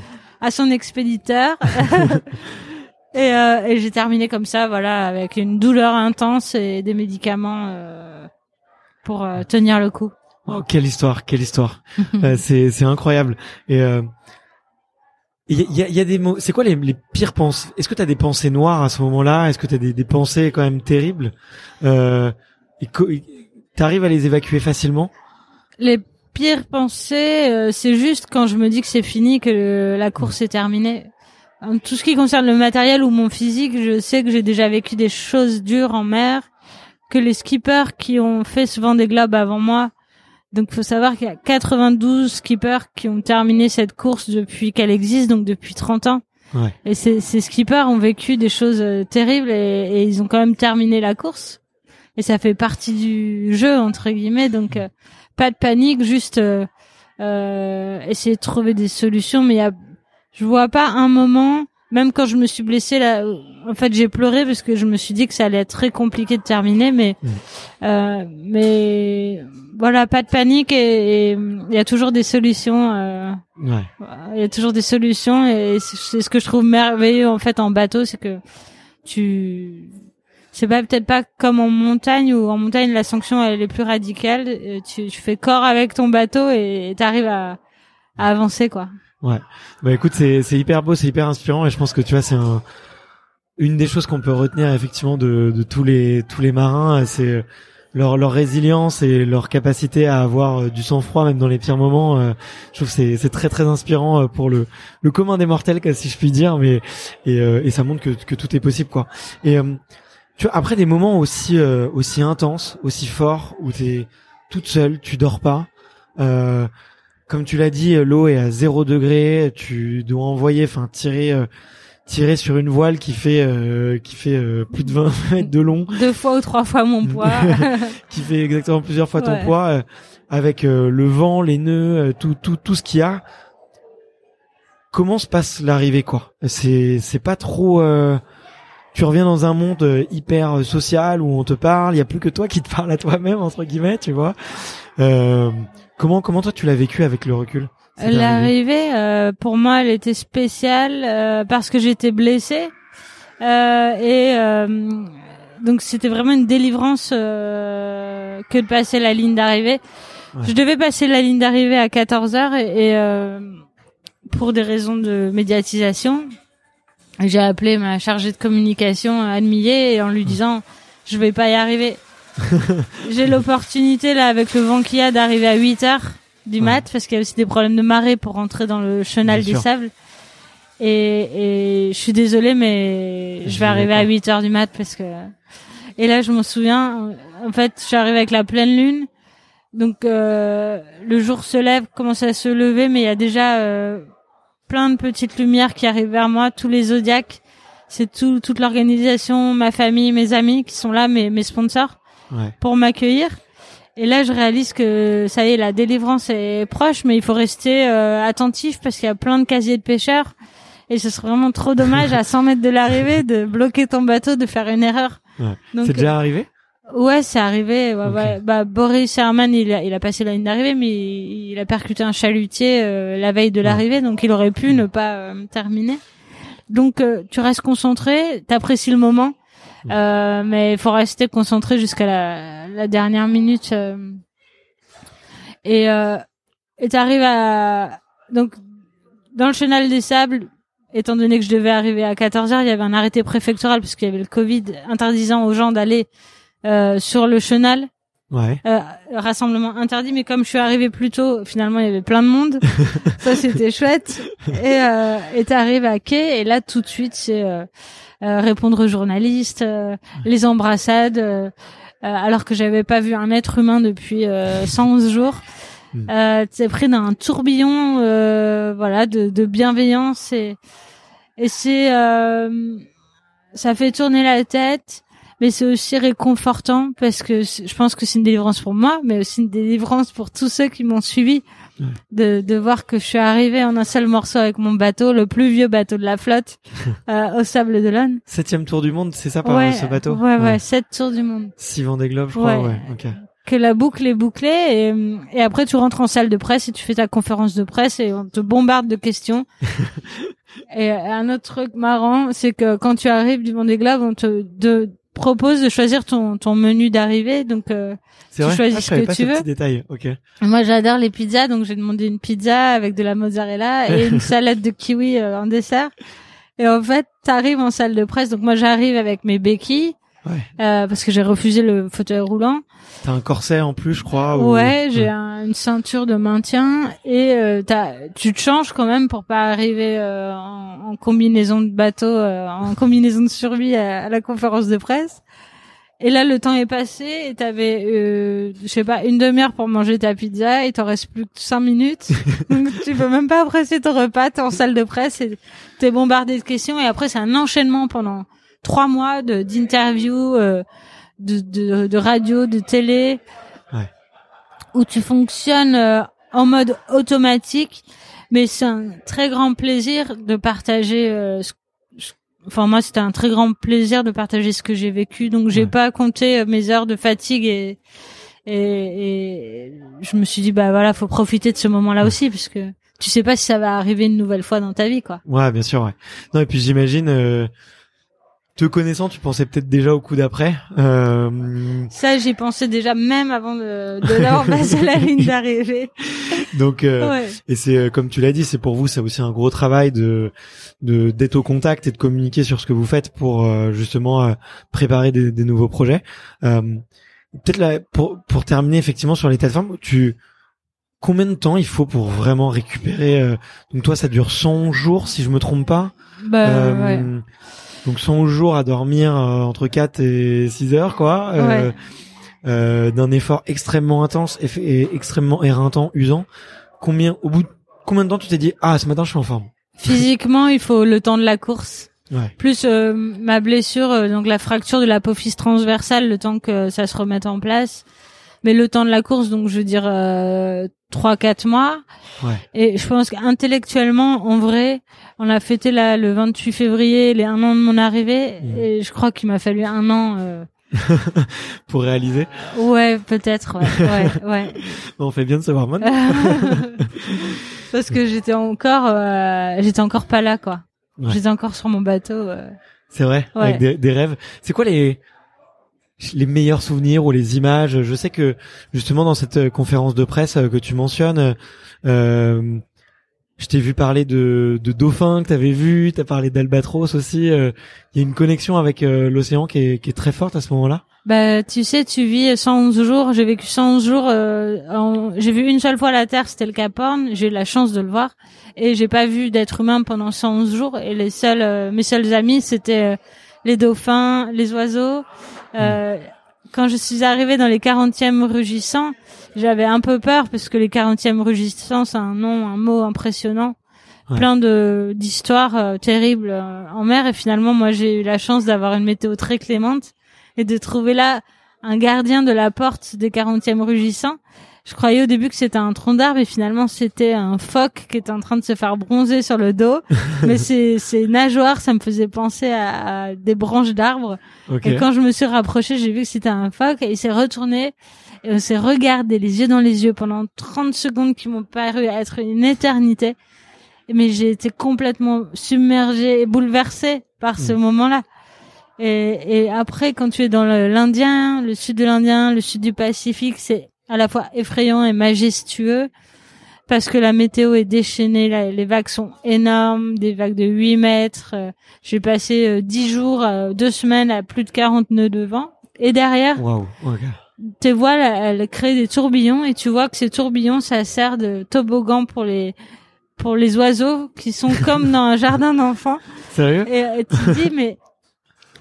à son expéditeur. et euh, et j'ai terminé comme ça, voilà, avec une douleur intense et des médicaments euh, pour euh, tenir le coup. Oh, quelle histoire, quelle histoire. Euh, c'est c'est incroyable. Et euh, il y, a- il y a, y a des mots. C'est quoi les, les pires pensées? Est-ce que t'as des pensées noires à ce moment-là? Est-ce que t'as des, des pensées quand même terribles? Euh, T'arrives à les évacuer facilement? Les pires pensées, euh, c'est juste quand je me dis que c'est fini, que le- la course est terminée. En tout ce qui concerne le matériel ou mon physique, je sais que j'ai déjà vécu des choses dures en mer, que les skippers qui ont fait ce Vendée Globe avant moi. Donc, faut savoir qu'il y a 92 skippers qui ont terminé cette course depuis qu'elle existe, donc depuis 30 ans. Ouais. Et ces, ces skippers ont vécu des choses euh, terribles et, et ils ont quand même terminé la course. Et ça fait partie du jeu entre guillemets. Donc euh, pas de panique, juste euh, euh, essayer de trouver des solutions. Mais il y a, je vois pas un moment, même quand je me suis blessée là, euh, en fait j'ai pleuré parce que je me suis dit que ça allait être très compliqué de terminer. Mais euh, mais voilà, pas de panique et il y a toujours des solutions. euh, Ouais. il y a toujours des solutions et c'est ce que je trouve merveilleux en fait en bateau, c'est que tu c'est pas peut-être pas comme en montagne où en montagne la sanction elle est plus radicale. Euh, Tu, tu fais corps avec ton bateau et t'arrives à, à avancer quoi. Ouais. Bah écoute, c'est c'est hyper beau, c'est hyper inspirant et je pense que tu vois c'est un une des choses qu'on peut retenir effectivement de, de tous les tous les marins, c'est leur leur résilience et leur capacité à avoir euh, du sang-froid même dans les pires moments. euh, je trouve c'est c'est très très inspirant euh, pour le le commun des mortels, si je puis dire. Mais et et ça montre que que tout est possible, quoi. Et tu vois, après des moments aussi aussi intenses, aussi forts où t'es toute seule, tu dors pas. Euh, comme tu l'as dit, l'eau est à zéro degré. Tu dois envoyer, enfin tirer, euh, tirer sur une voile qui fait euh, qui fait euh, plus de 20 mètres de long, Deux fois ou trois fois mon poids. qui fait exactement plusieurs fois ton poids, euh, avec euh, le vent, les nœuds, euh, tout tout tout ce qu'il y a. Comment se passe l'arrivée, quoi? C'est c'est pas trop. euh, tu reviens dans un monde hyper social où on te parle, il y a plus que toi qui te parle à toi-même entre guillemets, tu vois? Euh, comment comment toi tu l'as vécu avec le recul? L'arrivée, euh, pour moi, elle était spéciale euh, parce que j'étais blessée Euh, et euh, donc c'était vraiment une délivrance euh, que de passer la ligne d'arrivée. Ouais. Je devais passer la ligne d'arrivée à 14 heures et, et, euh, pour des raisons de médiatisation, j'ai appelé ma chargée de communication Millet et en lui disant je vais pas y arriver. j'ai l'opportunité là avec le vent qu'il y a d'arriver à 8 heures du Ouais. mat parce qu'il y a aussi des problèmes de marée pour rentrer dans le chenal Bien des sûr. sables. Et, et je suis désolée, mais je Je vais arriver à d'accord. 8 heures du mat parce que. Et là, je m'en souviens. En fait, je suis arrivée avec la pleine lune. Donc euh, le jour se lève, commence à se lever, mais il y a déjà euh, plein de petites lumières qui arrivent vers moi, tous les zodiacs. C'est tout, toute l'organisation, ma famille, mes amis qui sont là, mes, mes sponsors Ouais. pour m'accueillir. Et là, je réalise que ça y est, la délivrance est proche, mais il faut rester euh, attentif parce qu'il y a plein de casiers de pêcheurs. Et ce serait vraiment trop dommage à 100 mètres de l'arrivée de bloquer ton bateau, de faire une erreur. Ouais. C'est déjà arrivé? Ouais, c'est arrivé. Ouais, Ok. ouais. Bah, Boris Herman, il a, il a passé la ligne d'arrivée, mais il, il a percuté un chalutier euh, la veille de l'arrivée, donc il aurait pu ne pas euh, terminer. Donc, euh, tu restes concentré, t'apprécies le moment, euh, mais il faut rester concentré jusqu'à la, la dernière minute. euh. et euh, et t'arrives à donc dans le chenal des sables. Étant donné que je devais arriver à 14 heures, il y avait un arrêté préfectoral parce qu'il y avait le Covid interdisant aux gens d'aller euh, sur le chenal. Ouais. Euh, rassemblement interdit, mais comme je suis arrivée plus tôt, finalement il y avait plein de monde. Ça c'était chouette. Et euh, et t'arrives à quai et là tout de suite c'est euh, répondre aux journalistes, euh, les embrassades, euh, euh, alors que j'avais pas vu un être humain depuis euh, 111 jours. Euh, t'es pris d'un tourbillon, euh, voilà, de, de bienveillance et et c'est euh, ça fait tourner la tête mais c'est aussi réconfortant parce que c'est- je pense que c'est une délivrance pour moi, mais aussi une délivrance pour tous ceux qui m'ont suivi. De, de voir que je suis arrivée en un seul morceau avec mon bateau, le plus vieux bateau de la flotte, euh, au Sable d'Olonne. Septième tour du monde, c'est ça par Ouais, ce bateau? ouais, ouais, sept tours du monde. Six Vendée Globe, je crois. Ouais. Ouais. Ok. Que la boucle est bouclée et, et après tu rentres en salle de presse et tu fais ta conférence de presse et on te bombarde de questions. et un autre truc marrant, c'est que quand tu arrives du Vendée Globe, on te de, propose de choisir ton, ton menu d'arrivée. Donc euh, Tu vrai? choisis ah, ce que pas tu veux. petit détail. Ok. Moi, j'adore les pizzas, donc j'ai demandé une pizza avec de la mozzarella et une salade de kiwi euh, en dessert. Et en fait, t'arrives en salle de presse. Donc moi, j'arrive avec mes béquilles Ouais. euh, parce que j'ai refusé le fauteuil roulant. T'as un corset en plus, je crois. ou- Ouais, j'ai un- une ceinture de maintien et euh, t'as- tu te changes quand même pour pas arriver euh, en, en combinaison de bateau, euh, en combinaison de survie à, à la conférence de presse. Et là, le temps est passé et t'avais, euh, je sais pas, une demi-heure pour manger ta pizza et t'en reste plus que cinq minutes. Donc tu peux même pas apprécier ton repas, t'es en salle de presse et t'es bombardé de questions et après c'est un enchaînement pendant trois mois de d'interviews, euh, de, de, de radio, de télé, Ouais. où tu fonctionnes euh, en mode automatique, mais c'est un très grand plaisir de partager. euh, ce- Enfin moi c'était un très grand plaisir de partager ce que j'ai vécu, donc j'ai Ouais. pas compté euh, mes heures de fatigue et, et et je me suis dit bah voilà faut profiter de ce moment-là aussi puisque tu sais pas si ça va arriver une nouvelle fois dans ta vie quoi. Ouais, bien sûr. Ouais. Non et puis j'imagine. Euh... Te connaissant, tu pensais peut-être déjà au coup d'après. Euh... Ça j'y pensais déjà même avant de, de la ligne d'arrivée. Donc, euh, Ouais. et c'est euh, comme tu l'as dit, c'est pour vous, c'est aussi un gros travail de de d'être au contact et de communiquer sur ce que vous faites pour euh, justement euh, préparer des, des nouveaux projets. Euh, peut-être là pour pour terminer effectivement sur l'état de forme, tu combien de temps il faut pour vraiment récupérer euh, Donc toi, ça dure 100 jours si je me trompe pas? Bah, ouais. Donc 100 jours à dormir euh, entre 4 et 6 heures, quoi. Euh, Ouais. euh, d'un effort extrêmement intense et, et extrêmement éreintant, usant. Combien, au bout de combien de temps tu t'es dit ah ce matin je suis en forme? Physiquement, il faut le temps de la course. Ouais. Plus euh, ma blessure, euh, donc la fracture de l'apophyse transversale, le temps que ça se remette en place. Mais le temps de la course, donc je veux dire euh, trois quatre mois. Ouais. Et je pense qu'intellectuellement, en vrai, on a fêté là le 28 février les un an de mon arrivée, Mhm. et je crois qu'il m'a fallu un an. euh, Pour réaliser. Ouais, peut-être. Ouais, ouais, ouais. On fait bien de savoir maintenant. Parce que j'étais encore, euh, j'étais encore pas là, quoi. Ouais. J'étais encore sur mon bateau. euh. C'est vrai. Avec des, des rêves. C'est quoi les les meilleurs souvenirs ou les images Je sais que justement dans cette euh, conférence de presse euh, que tu mentionnes, euh, je t'ai vu parler de, de dauphins que t'avais vu, t'as parlé d'albatros aussi. euh, Il y a une connexion avec l'océan qui est, qui est très forte à ce moment-là. Bah, tu sais, tu vis 111 jours. J'ai vécu 111 jours. euh, J'ai vu une seule fois la Terre, c'était le Cap Horn. J'ai eu la chance de le voir, et j'ai pas vu d'être humain pendant 111 jours. Et les seuls, mes seuls amis, c'était les dauphins, les oiseaux. Euh, Quand je suis arrivée dans les 40e rugissants, j'avais un peu peur parce que les 40e rugissants, c'est un nom, un mot impressionnant. Ouais. plein de d'histoires euh, terribles euh, en mer et finalement moi j'ai eu la chance d'avoir une météo très clémente et de trouver là un gardien de la porte des 40e rugissants. Je croyais au début que c'était un tronc d'arbre et finalement c'était un phoque qui était en train de se faire bronzer sur le dos. Mais ses, ses nageoires, ça me faisait penser à, à des branches d'arbres. Et quand je me suis rapprochée, j'ai vu que c'était un phoque et il s'est retourné et on s'est regardé les yeux dans les yeux pendant 30 secondes qui m'ont paru être une éternité. Mais j'ai été complètement submergée et bouleversée par ce moment-là. Et, et après, quand tu es dans l'Indien, le sud de l'Indien, le sud du Pacifique, c'est à la fois effrayant et majestueux parce que la météo est déchaînée, là, les vagues sont énormes, des vagues de 8 mètres. euh, J'ai passé euh, 10 jours, euh, deux semaines à plus de 40 nœuds de vent. Et derrière, tes voiles, elles créent des tourbillons et tu vois que ces tourbillons, ça sert de toboggan pour les pour les oiseaux qui sont comme dans un jardin d'enfants. Sérieux? Et tu te dis, mais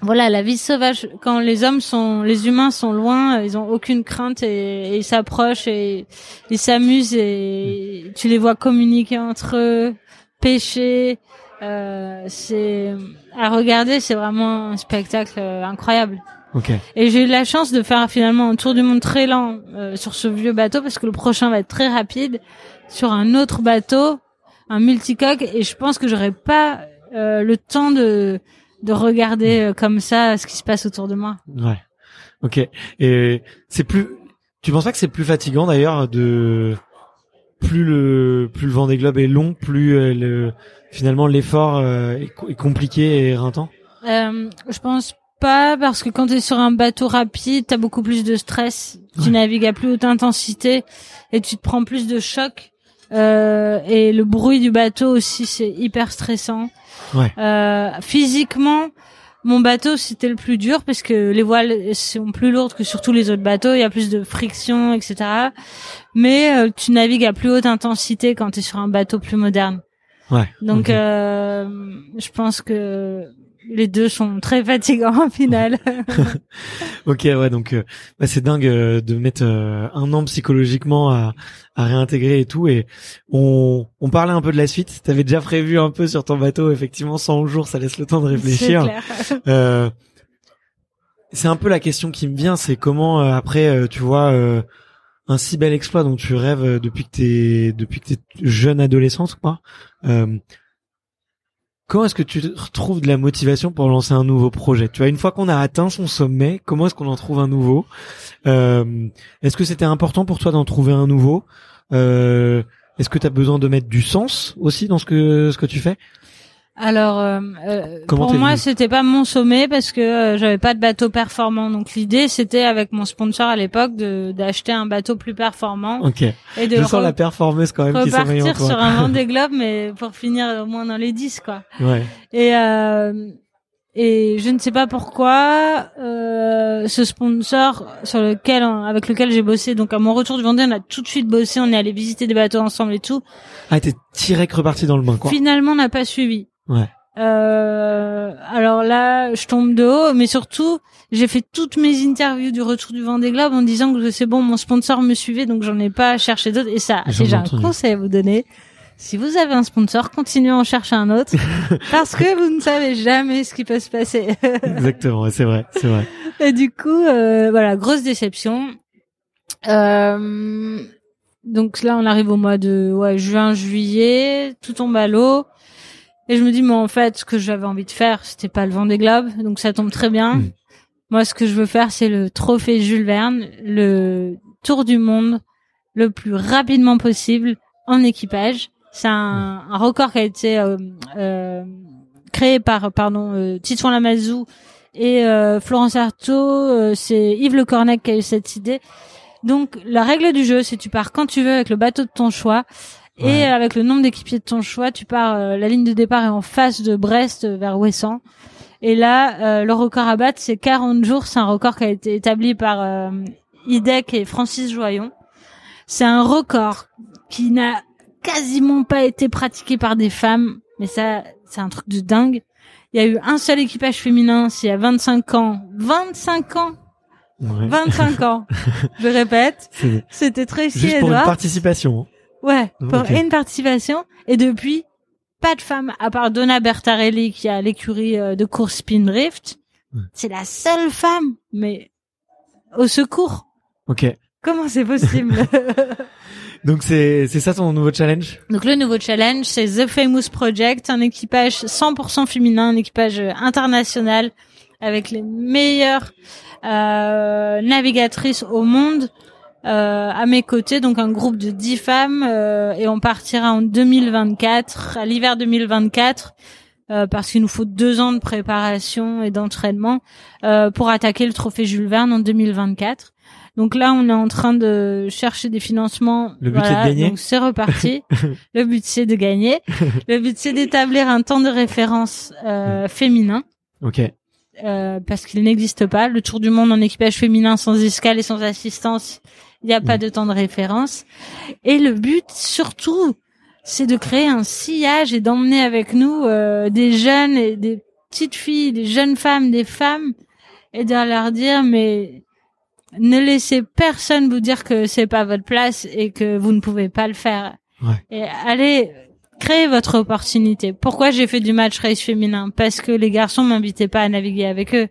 voilà, la vie sauvage, quand les hommes sont, les humains sont loin, euh, ils ont aucune crainte et, et ils s'approchent et ils s'amusent et tu les vois communiquer entre eux, pêcher. Euh, c'est à regarder, c'est vraiment un spectacle euh, incroyable. Ok. Et j'ai eu la chance de faire finalement un tour du monde très lent euh, sur ce vieux bateau parce que le prochain va être très rapide sur un autre bateau, un multicoque, et je pense que j'aurais pas euh, le temps de de regarder euh, comme ça ce qui se passe autour de moi. Ouais. Ok. Et c'est plus. Tu penses pas que c'est plus fatigant d'ailleurs de plus le plus le vent des globes est long, plus euh, le finalement l'effort euh, est, co- est compliqué et éreintant? Euh, je pense pas parce que quand tu es sur un bateau rapide, t'as beaucoup plus de stress, tu Ouais. navigues à plus haute intensité et tu te prends plus de chocs. Euh, et le bruit du bateau aussi, c'est hyper stressant. Ouais. Euh, physiquement, mon bateau c'était le plus dur parce que les voiles sont plus lourdes que sur tous les autres bateaux. Il y a plus de friction, etc. Mais euh, tu navigues à plus haute intensité quand tu es sur un bateau plus moderne. Ouais. Donc, euh, je pense que les deux sont très fatigants au final. Ok, ouais, donc euh, bah, c'est dingue euh, de mettre euh, un an psychologiquement à, à réintégrer et tout. Et on, on parlait un peu de la suite. T'avais déjà prévu un peu sur ton bateau, effectivement, 100 jours, ça laisse le temps de réfléchir. Euh, c'est un peu la question qui me vient, c'est comment euh, après, euh, tu vois, euh, un si bel exploit dont tu rêves depuis que t'es depuis que t'es jeune adolescente, quoi. Comment est-ce que tu retrouves de la motivation pour lancer un nouveau projet? Tu vois, une fois qu'on a atteint son sommet, comment est-ce qu'on en trouve un nouveau? Euh, Est-ce que c'était important pour toi d'en trouver un nouveau? Euh, Est-ce que tu as besoin de mettre du sens aussi dans ce que ce que tu fais? Alors, euh, euh, pour moi, c'était pas mon sommet parce que euh, j'avais pas de bateau performant. Donc l'idée, c'était avec mon sponsor à l'époque de d'acheter un bateau plus performant Ok. et de Je sens la performeuse quand même qui repartir toi. sur un Vendée Globe, mais pour finir au moins dans les 10, quoi. Ouais. Et euh, Et je ne sais pas pourquoi euh, ce sponsor sur lequel avec lequel j'ai bossé donc à mon retour du Vendée on a tout de suite bossé on est allé visiter des bateaux ensemble et tout. Ah t'es direct reparti dans le bain quoi. Finalement on n'a pas suivi. Ouais. Euh, alors là, je tombe de haut, mais surtout, j'ai fait toutes mes interviews du retour du Vendée Globe en disant que c'est bon, mon sponsor me suivait, donc j'en ai pas cherché d'autres. Et ça, j'ai un conseil à vous donner. Si vous avez un sponsor, continuez à en chercher un autre, parce que vous ne savez jamais ce qui peut se passer. Exactement, c'est vrai, c'est vrai. Et du coup, euh, voilà, grosse déception. Euh, donc là, on arrive au mois de ouais, juin, juillet, tout tombe à l'eau. Et je me dis, mais en fait, ce que j'avais envie de faire, c'était pas le Vendée Globe, donc ça tombe très bien. Mm. Moi, ce que je veux faire, c'est le trophée Jules Verne, le tour du monde le plus rapidement possible en équipage. C'est un, un record qui a été euh, euh, créé par pardon euh, Titouan Lamazou et euh, Florence Artaud. euh, c'est Yves Le Cornec qui a eu cette idée. Donc la règle du jeu, c'est tu pars quand tu veux avec le bateau de ton choix. Ouais. Et avec le nombre d'équipiers de ton choix, tu pars. euh, la ligne de départ est en face de Brest euh, vers Ouessant. Et là, euh, le record à battre, c'est 40 jours. C'est un record qui a été établi par euh, IDEC et Francis Joyon. C'est un record qui n'a quasiment pas été pratiqué par des femmes. Mais ça, c'est un truc de dingue. Il y a eu un seul équipage féminin, c'est il y a 25 ans. 25 ans Ouais. 25 ans. Je répète, c'était Tracy juste pour une participation. Ouais, pour Ok. une participation. Et depuis, pas de femme, à part Donna Bertarelli qui a l'écurie euh, de course Spindrift. Ouais. C'est la seule femme, mais au secours. Ok. Comment c'est possible? Donc c'est c'est ça ton nouveau challenge? Donc le nouveau challenge, c'est The Famous Project, un équipage 100% féminin, un équipage international avec les meilleures euh, navigatrices au monde euh, à mes côtés, donc un groupe de 10 femmes euh, et on partira en 2024, à l'hiver 2024. euh, parce qu'il nous faut deux ans de préparation et d'entraînement euh, pour attaquer le trophée Jules Verne en 2024. Donc là, on est en train de chercher des financements. Le but, c'est de Voilà, gagner Donc c'est reparti. le but c'est de gagner. Le but c'est d'établir un temps de référence euh, féminin Ok. euh, parce qu'il n'existe pas. Le tour du monde en équipage féminin sans escale et sans assistance, il n'y a pas de temps de référence. Et le but, surtout, c'est de créer un sillage et d'emmener avec nous euh, des jeunes et des petites filles, des jeunes femmes, des femmes, et de leur dire, mais ne laissez personne vous dire que c'est pas votre place et que vous ne pouvez pas le faire. Ouais. Et allez, créez votre opportunité. Pourquoi j'ai fait du match race féminin? Parce que les garçons m'invitaient pas à naviguer avec eux.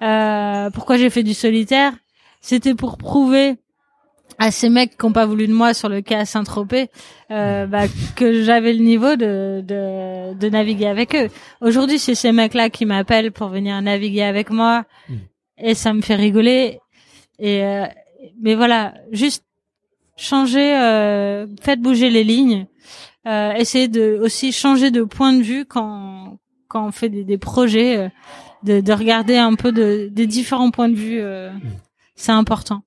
Euh, pourquoi j'ai fait du solitaire? C'était pour prouver à ces mecs qui n'ont pas voulu de moi sur le à Saint-Tropez euh, bah, que j'avais le niveau de, de, de naviguer avec eux. Aujourd'hui, c'est ces mecs-là qui m'appellent pour venir naviguer avec moi et ça me fait rigoler. Et euh, mais voilà, juste changer, euh, faites bouger les lignes, euh, essayez de aussi changer de point de vue quand quand on fait des, des projets, euh, de, de regarder un peu de, des différents points de vue, euh, c'est important.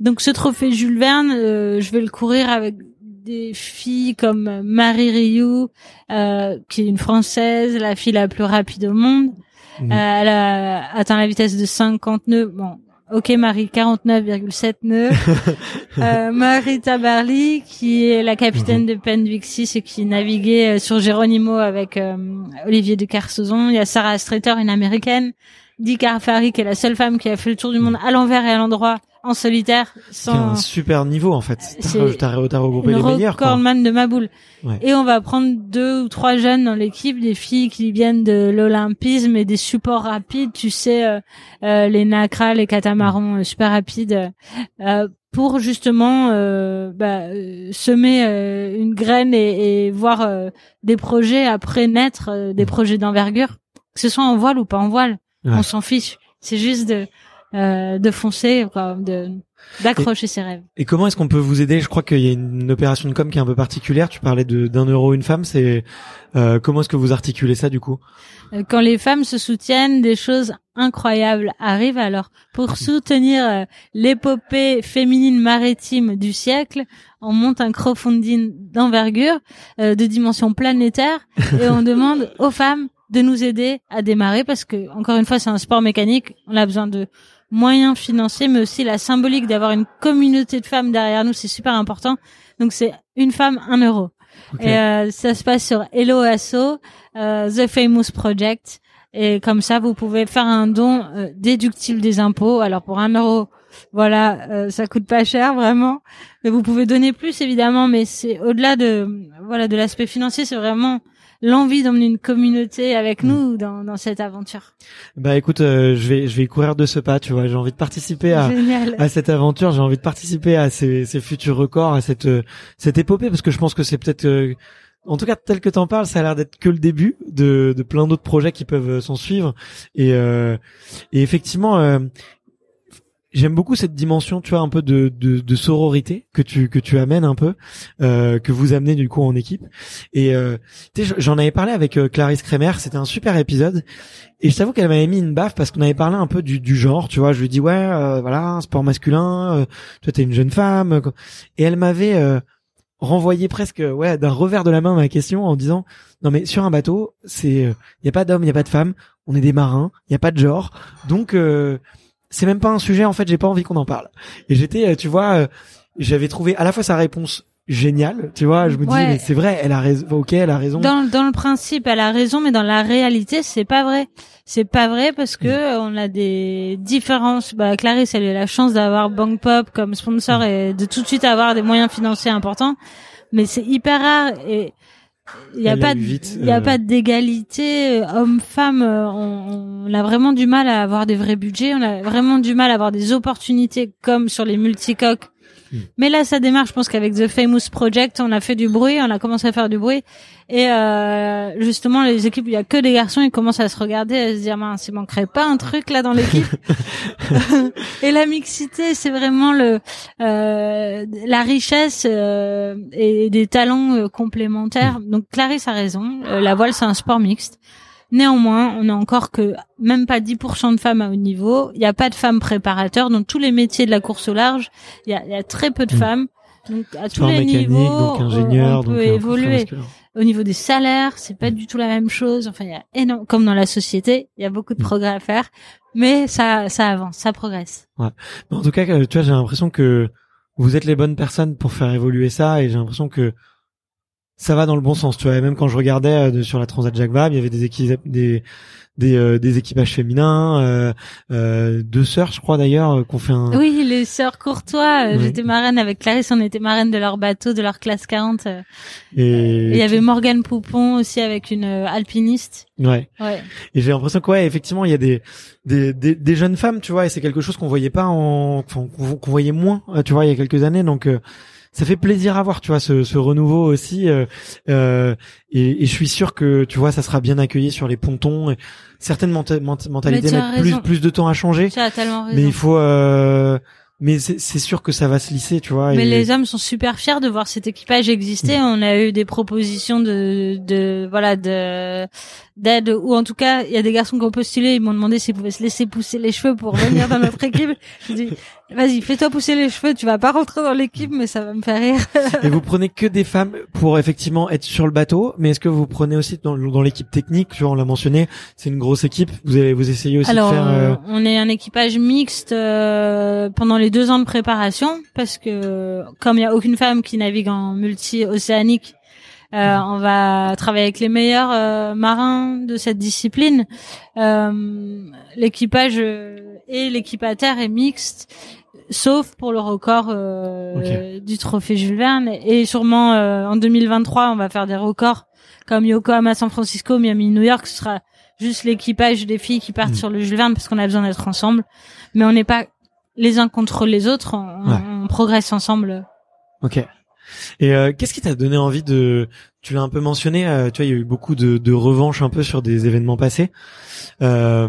Donc ce trophée Jules Verne, euh, je vais le courir avec des filles comme Marie Rioux, euh, qui est une française, la fille la plus rapide au monde. Mhm. Euh, elle a atteint la vitesse de 50 nœuds. Bon, ok Marie, 49,7 nœuds. euh, Marie Tabarly, qui est la capitaine de Pendvixis et qui naviguait euh, sur Geronimo avec euh, Olivier de Carsozon. Il y a Sarah Strater, une américaine. Dick Arfari, qui est la seule femme qui a fait le tour du monde à l'envers et à l'endroit en solitaire a un sans super niveau en fait. T'as regroupé les meilleurs quoi. recordman de ma boule. Ouais. Et on va prendre deux ou trois jeunes dans l'équipe, des filles qui viennent de l'olympisme et des supports rapides, tu sais, euh, euh, les nacras, les catamarans euh, super rapides, euh, pour justement euh, bah, semer euh, une graine et, et voir euh, des projets après naître, euh, des projets d'envergure, que ce soit en voile ou pas en voile, Ouais. on s'en fiche. C'est juste de euh, de foncer, quoi, de d'accrocher ses rêves. Et comment est-ce qu'on peut vous aider? Je crois qu'il y a une opération de com qui est un peu particulière. Tu parlais de d'un euro une femme. C'est euh, comment est-ce que vous articulez ça du coup? Euh, quand les femmes se soutiennent, des choses incroyables arrivent. Alors, pour soutenir euh, l'épopée féminine maritime du siècle, on monte un crowdfunding d'envergure, euh, de dimension planétaire, et on demande aux femmes de nous aider à démarrer parce que encore une fois c'est un sport mécanique, on a besoin de moyens financiers mais aussi la symbolique d'avoir une communauté de femmes derrière nous, c'est super important. Donc c'est une femme un euro. Et euh, ça se passe sur Hello Asso, euh, The Famous Project. Et comme ça, vous pouvez faire un don euh, déductible des impôts. Alors pour un euro, voilà, euh, ça coûte pas cher vraiment. Mais vous pouvez donner plus évidemment, mais c'est au-delà de voilà de l'aspect financier, c'est vraiment l'envie d'emmener une communauté avec nous dans, dans cette aventure. Bah écoute, euh, je vais je vais courir de ce pas, tu vois. J'ai envie de participer à Génial. à cette aventure. J'ai envie de participer à ces, ces futurs records, à cette euh, cette épopée, parce que je pense que c'est peut-être euh, en tout cas, tel que t'en parles, ça a l'air d'être que le début de, de plein d'autres projets qui peuvent euh, s'en suivre. Et, euh, et effectivement, euh, j'aime beaucoup cette dimension, tu vois, un peu de, de, de sororité que tu que tu amènes un peu, euh, que vous amenez du coup en équipe. Et euh, j'en avais parlé avec euh, Clarisse Kremer. C'était un super épisode. Et je t'avoue qu'elle m'avait mis une baffe parce qu'on avait parlé un peu du, du genre, tu vois. Je lui dis ouais, euh, voilà, sport masculin. euh, toi, t'es une jeune femme. Et elle m'avait renvoyé presque ouais d'un revers de la main ma question en disant non mais sur un bateau c'est il y a pas d'hommes il y a pas de femmes on est des marins il y a pas de genre donc c'est même pas un sujet en fait j'ai pas envie qu'on en parle et j'étais euh, tu vois euh, j'avais trouvé à la fois sa réponse géniale tu vois je me dis Ouais. mais c'est vrai elle a raison ok elle a raison Dans, dans le principe, elle a raison, mais dans la réalité, c'est pas vrai. C'est pas vrai parce que euh, on a des différences. Bah, Clarisse, elle a eu la chance d'avoir Bank Pop comme sponsor et de tout de suite avoir des moyens financiers importants. Mais c'est hyper rare et il y a pas, il y a euh. pas d'égalité euh, homme-femme. euh, On, on a vraiment du mal à avoir des vrais budgets. On a vraiment du mal à avoir des opportunités comme sur les multicoques. Mais là, ça démarre. Je pense qu'avec The Famous Project, on a fait du bruit, on a commencé à faire du bruit. Et euh, justement, les équipes, il y a que des garçons, ils commencent à se regarder, à se dire, mince, il manquerait pas un truc là dans l'équipe. et la mixité, c'est vraiment le euh, la richesse euh, et des talents euh, complémentaires. Donc Clarisse a raison. Euh, la voile, c'est un sport mixte. Néanmoins, on n'a encore que même pas 10% de femmes à haut niveau. Il n'y a pas de femmes préparateurs dans tous les métiers de la course au large. Il y a, y a très peu de Mm. femmes. Donc à tous les niveaux, donc on- ingénieur on peut donc euh, évoluer. Au niveau des salaires, c'est pas du tout la même chose. Enfin, il y a énorme, comme dans la société, il y a beaucoup de Mm. progrès à faire, mais ça, ça avance, ça progresse. Mais en tout cas, euh, tu vois, j'ai l'impression que vous êtes les bonnes personnes pour faire évoluer ça, et j'ai l'impression que ça va dans le bon sens. Tu vois, et même quand je regardais euh, sur la Transat Jacques Vabre, il y avait des équipes, des des, euh, des équipages féminins, euh, euh, deux sœurs, je crois d'ailleurs, euh, qu'on fait un. Oui, les sœurs Courtois, euh, j'étais marraine avec Clarisse, on était marraine de leur bateau, de leur classe 40. euh. Et il y avait Morgane Poupon aussi avec une alpiniste. Ouais. Ouais. Et j'ai l'impression que ouais, effectivement, il y a des des, des, des jeunes femmes, tu vois, et c'est quelque chose qu'on voyait pas en, enfin, qu'on voyait moins, tu vois, il y a quelques années. Donc euh, ça fait plaisir à voir, tu vois, ce, ce renouveau aussi. euh, euh, et, et je suis sûr que tu vois, ça sera bien accueilli sur les pontons. Et certaines menta- menta- mentalités mettent plus plus de temps à changer, Tu as tellement raison. mais il faut. Euh, mais c'est sûr que ça va se lisser, tu vois. Mais et- les hommes sont super fiers de voir cet équipage exister. On a eu des propositions de, de voilà, de d'aide ou en tout cas, il y a des garçons qui ont postulé. Ils m'ont demandé s'ils pouvaient se laisser pousser les cheveux pour venir dans notre équipe. Je dis, vas-y, fais-toi pousser les cheveux. Tu vas pas rentrer dans l'équipe, mais ça va me faire rire. Et vous prenez que des femmes pour effectivement être sur le bateau, mais est-ce que vous prenez aussi dans, dans l'équipe technique, tu vois, on l'a mentionné, c'est une grosse équipe. Vous allez vous essayez aussi Alors, de faire. euh, euh, on est un équipage mixte euh, pendant les deux ans de préparation parce que comme il y a aucune femme qui navigue en multi-océanique, euh, on va travailler avec les meilleurs euh, marins de cette discipline. Euh, L'équipage euh, et l'équipe à terre est mixte, sauf pour le record euh, du trophée Jules Verne. Et sûrement euh, en 2023, on va faire des records comme Yokohama San Francisco, Miami New York. Ce sera juste l'équipage des filles qui partent Mm. sur le Jules Verne parce qu'on a besoin d'être ensemble. Mais on n'est pas les uns contre les autres. On, Ouais. on progresse ensemble. Ok. Et euh, qu'est-ce qui t'a donné envie de Tu l'as un peu mentionné. euh, tu vois, il y a eu beaucoup de, de revanches un peu sur des événements passés. Euh,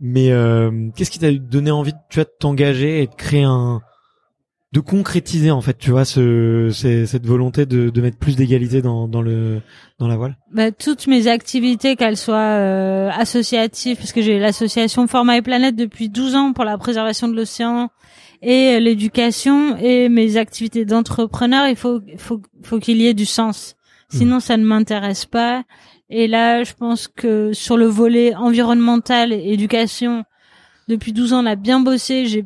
mais euh, qu'est-ce qui t'a donné envie, tu vois, de t'engager et de créer un, de concrétiser en fait, tu vois, ce, c'est- cette volonté de, de mettre plus d'égalité dans, dans le dans la voile? Bah, toutes mes activités, qu'elles soient euh, associatives, parce que j'ai l'association Format et Planète depuis 12 ans pour la préservation de l'océan et l'éducation, et mes activités d'entrepreneur, il faut, faut, faut qu'il y ait du sens. Sinon, ça ne m'intéresse pas. Et là, je pense que sur le volet environnemental et éducation, depuis 12 ans, on a bien bossé. J'ai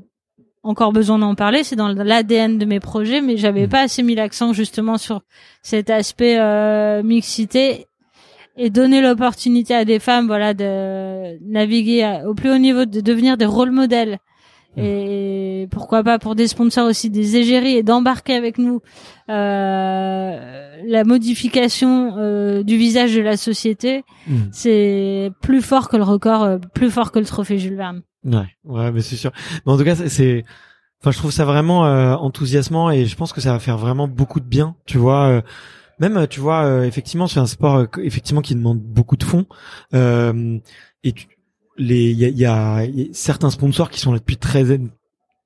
encore besoin d'en parler. C'est dans l'ADN de mes projets, mais j'avais pas assez mis l'accent justement sur cet aspect euh, mixité et donner l'opportunité à des femmes, voilà, de naviguer au plus haut niveau, de devenir des rôles modèles et pourquoi pas pour des sponsors aussi des égéries et d'embarquer avec nous euh, la modification euh, du visage de la société, hmm. c'est plus fort que le record, euh, plus fort que le trophée Jules Verne. Ouais, ouais, mais c'est sûr. Mais en tout cas, c'est, enfin, je trouve ça vraiment euh, enthousiasmant et je pense que ça va faire vraiment beaucoup de bien. Tu vois, euh, même, tu vois, effectivement, c'est un sport effectivement qui demande beaucoup de fonds. et tu, les il y a, y a, certains sponsors qui sont là depuis très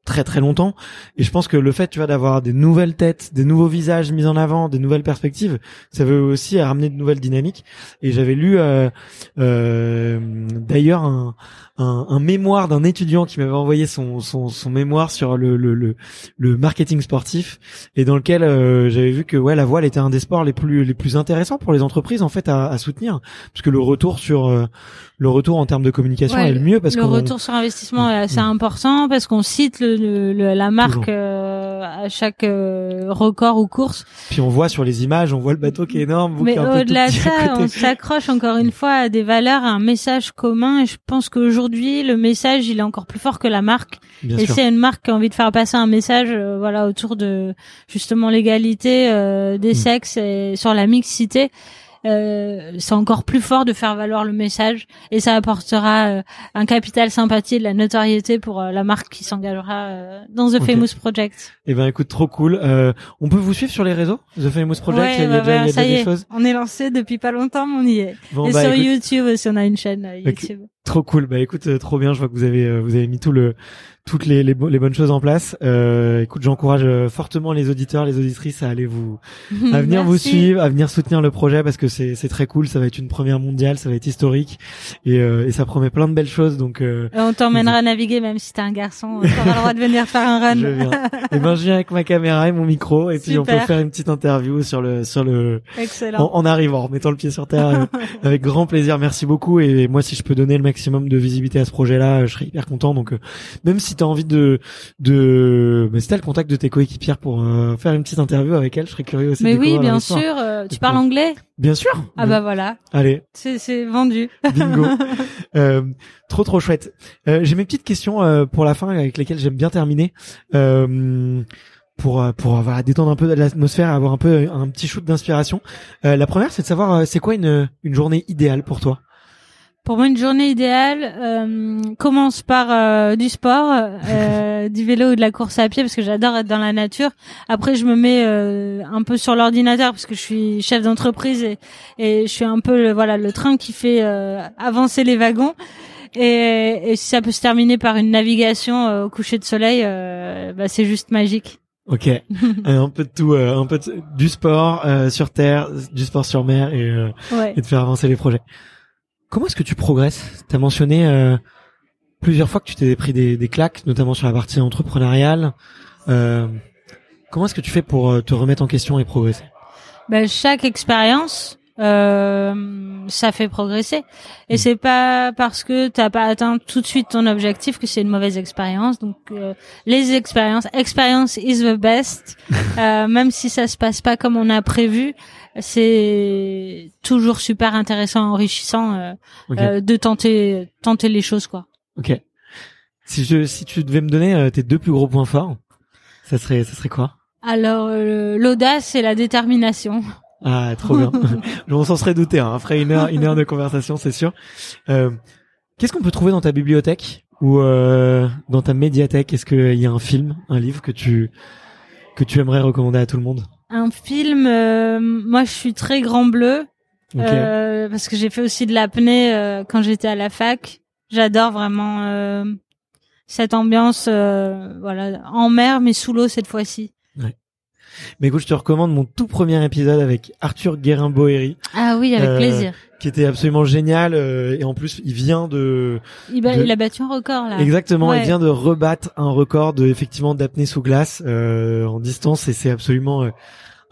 très très longtemps. Et je pense que le fait tu vois d'avoir des nouvelles têtes des nouveaux visages mis en avant des nouvelles perspectives ça veut aussi ramener de nouvelles dynamiques. Et j'avais lu euh, euh, d'ailleurs un, un, un, mémoire d'un étudiant qui m'avait envoyé son, son, son mémoire sur le, le, le, le, marketing sportif et dans lequel euh, j'avais vu que ouais la voile était un des sports les plus les plus intéressants pour les entreprises en fait à, à soutenir. Parce que le retour sur euh, le retour en termes de communication est le mieux parce que le retour sur investissement est assez mm. important parce qu'on cite le, la marque euh, à chaque record ou course. Puis on voit sur les images, on voit le bateau qui est énorme. Mais au-delà de ça, on s'accroche encore une fois à des valeurs, à un message commun et je pense qu'aujourd'hui aujourd'hui, le message, il est encore plus fort que la marque. et c'est une marque qui a envie de faire passer un message, euh, voilà, autour de justement l'égalité euh, des mm. sexes et sur la mixité, euh, c'est encore plus fort de faire valoir le message et ça apportera euh, un capital sympathie, de la notoriété pour euh, la marque qui s'engagera euh, dans The Famous Project. Eh ben écoute, trop cool. on peut vous suivre sur les réseaux The Famous Project? il y a, déjà, ça y est, On est lancé depuis pas longtemps, mais on y est. et bah, sur YouTube aussi, on a une chaîne YouTube. Trop cool. Bah écoute, trop bien. Je vois que vous avez vous avez mis tout le toutes les, les, les, bonnes choses en place. Euh, écoute, j'encourage euh, fortement les auditeurs, les auditrices à aller vous, à venir vous suivre, à venir soutenir le projet parce que c'est c'est très cool. Ça va être une première mondiale, ça va être historique et, euh, et ça promet plein de belles choses. Donc euh, on t'emmènera naviguer même si t'es un garçon. Tu auras le droit de venir faire un run. je viens. et eh ben je viens avec ma caméra et mon micro et puis on peut faire une petite interview sur le sur le. Excellent. En, arrivant, en mettant le pied sur terre, avec grand plaisir. Merci beaucoup et moi si je peux donner le maximum de visibilité à ce projet-là, je serais hyper content. Donc même si tu as envie de de mais c'était le contact de tes coéquipières pour euh, faire une petite interview avec elle, je serais curieux aussi. Mais oui, bien sûr. Euh, tu parles anglais Bien sûr. Ah bah voilà. Allez. C'est c'est vendu. Bingo. euh, trop trop chouette. Euh, j'ai mes petites questions pour la fin avec lesquelles j'aime bien terminer. pour pour avoir détendre un peu l'atmosphère, avoir un peu un petit shoot d'inspiration. la première, c'est de savoir c'est quoi une une journée idéale pour toi? Pour moi, une journée idéale euh, commence par euh, du sport, euh, du vélo ou de la course à pied parce que j'adore être dans la nature. Après, je me mets euh, un peu sur l'ordinateur parce que je suis chef d'entreprise et, et je suis un peu le, voilà le train qui fait euh, avancer les wagons. Et, et, si ça peut se terminer par une navigation au coucher de soleil, bah, c'est juste magique. Ok, un peu de tout, un peu du sport sur terre, du sport sur mer et, et de faire avancer les projets. Comment est-ce que tu progresses? Tu as mentionné euh, plusieurs fois que tu t'es pris des, des, claques, notamment sur la partie entrepreneuriale. Euh, comment est-ce que tu fais pour euh, te remettre en question et progresser? Ben, Chaque expérience, euh, ça fait progresser. Et mm. c'est pas parce que t'as pas atteint tout de suite ton objectif que c'est une mauvaise expérience. Donc euh, les expériences, experience is the best. euh, même si ça se passe pas comme on a prévu, c'est toujours super intéressant, enrichissant euh, euh, de tenter tenter les choses quoi. Ok. Si je si tu devais me donner euh, tes deux plus gros points forts, ça serait ça serait quoi? Alors l'audace et la détermination. Ah trop bien. On s'en serait douté. Hein. Après une heure une heure de conversation, c'est sûr. Qu'est-ce qu'on peut trouver dans ta bibliothèque ou dans ta médiathèque? Est-ce qu'il y a un film, un livre que tu que tu aimerais recommander à tout le monde? Un film, euh, moi je suis très grand bleu euh, parce que j'ai fait aussi de l'apnée euh, quand j'étais à la fac. J'adore vraiment cette ambiance, voilà, en mer mais sous l'eau cette fois-ci. Ouais. Mais écoute, je te recommande mon tout premier épisode avec Arthur Guérin-Boéry. Ah oui, avec plaisir. Qui était absolument génial et en plus il vient de. Il, a battu un record là. Exactement, il vient de rebattre un record de effectivement d'apnée sous glace en distance et c'est absolument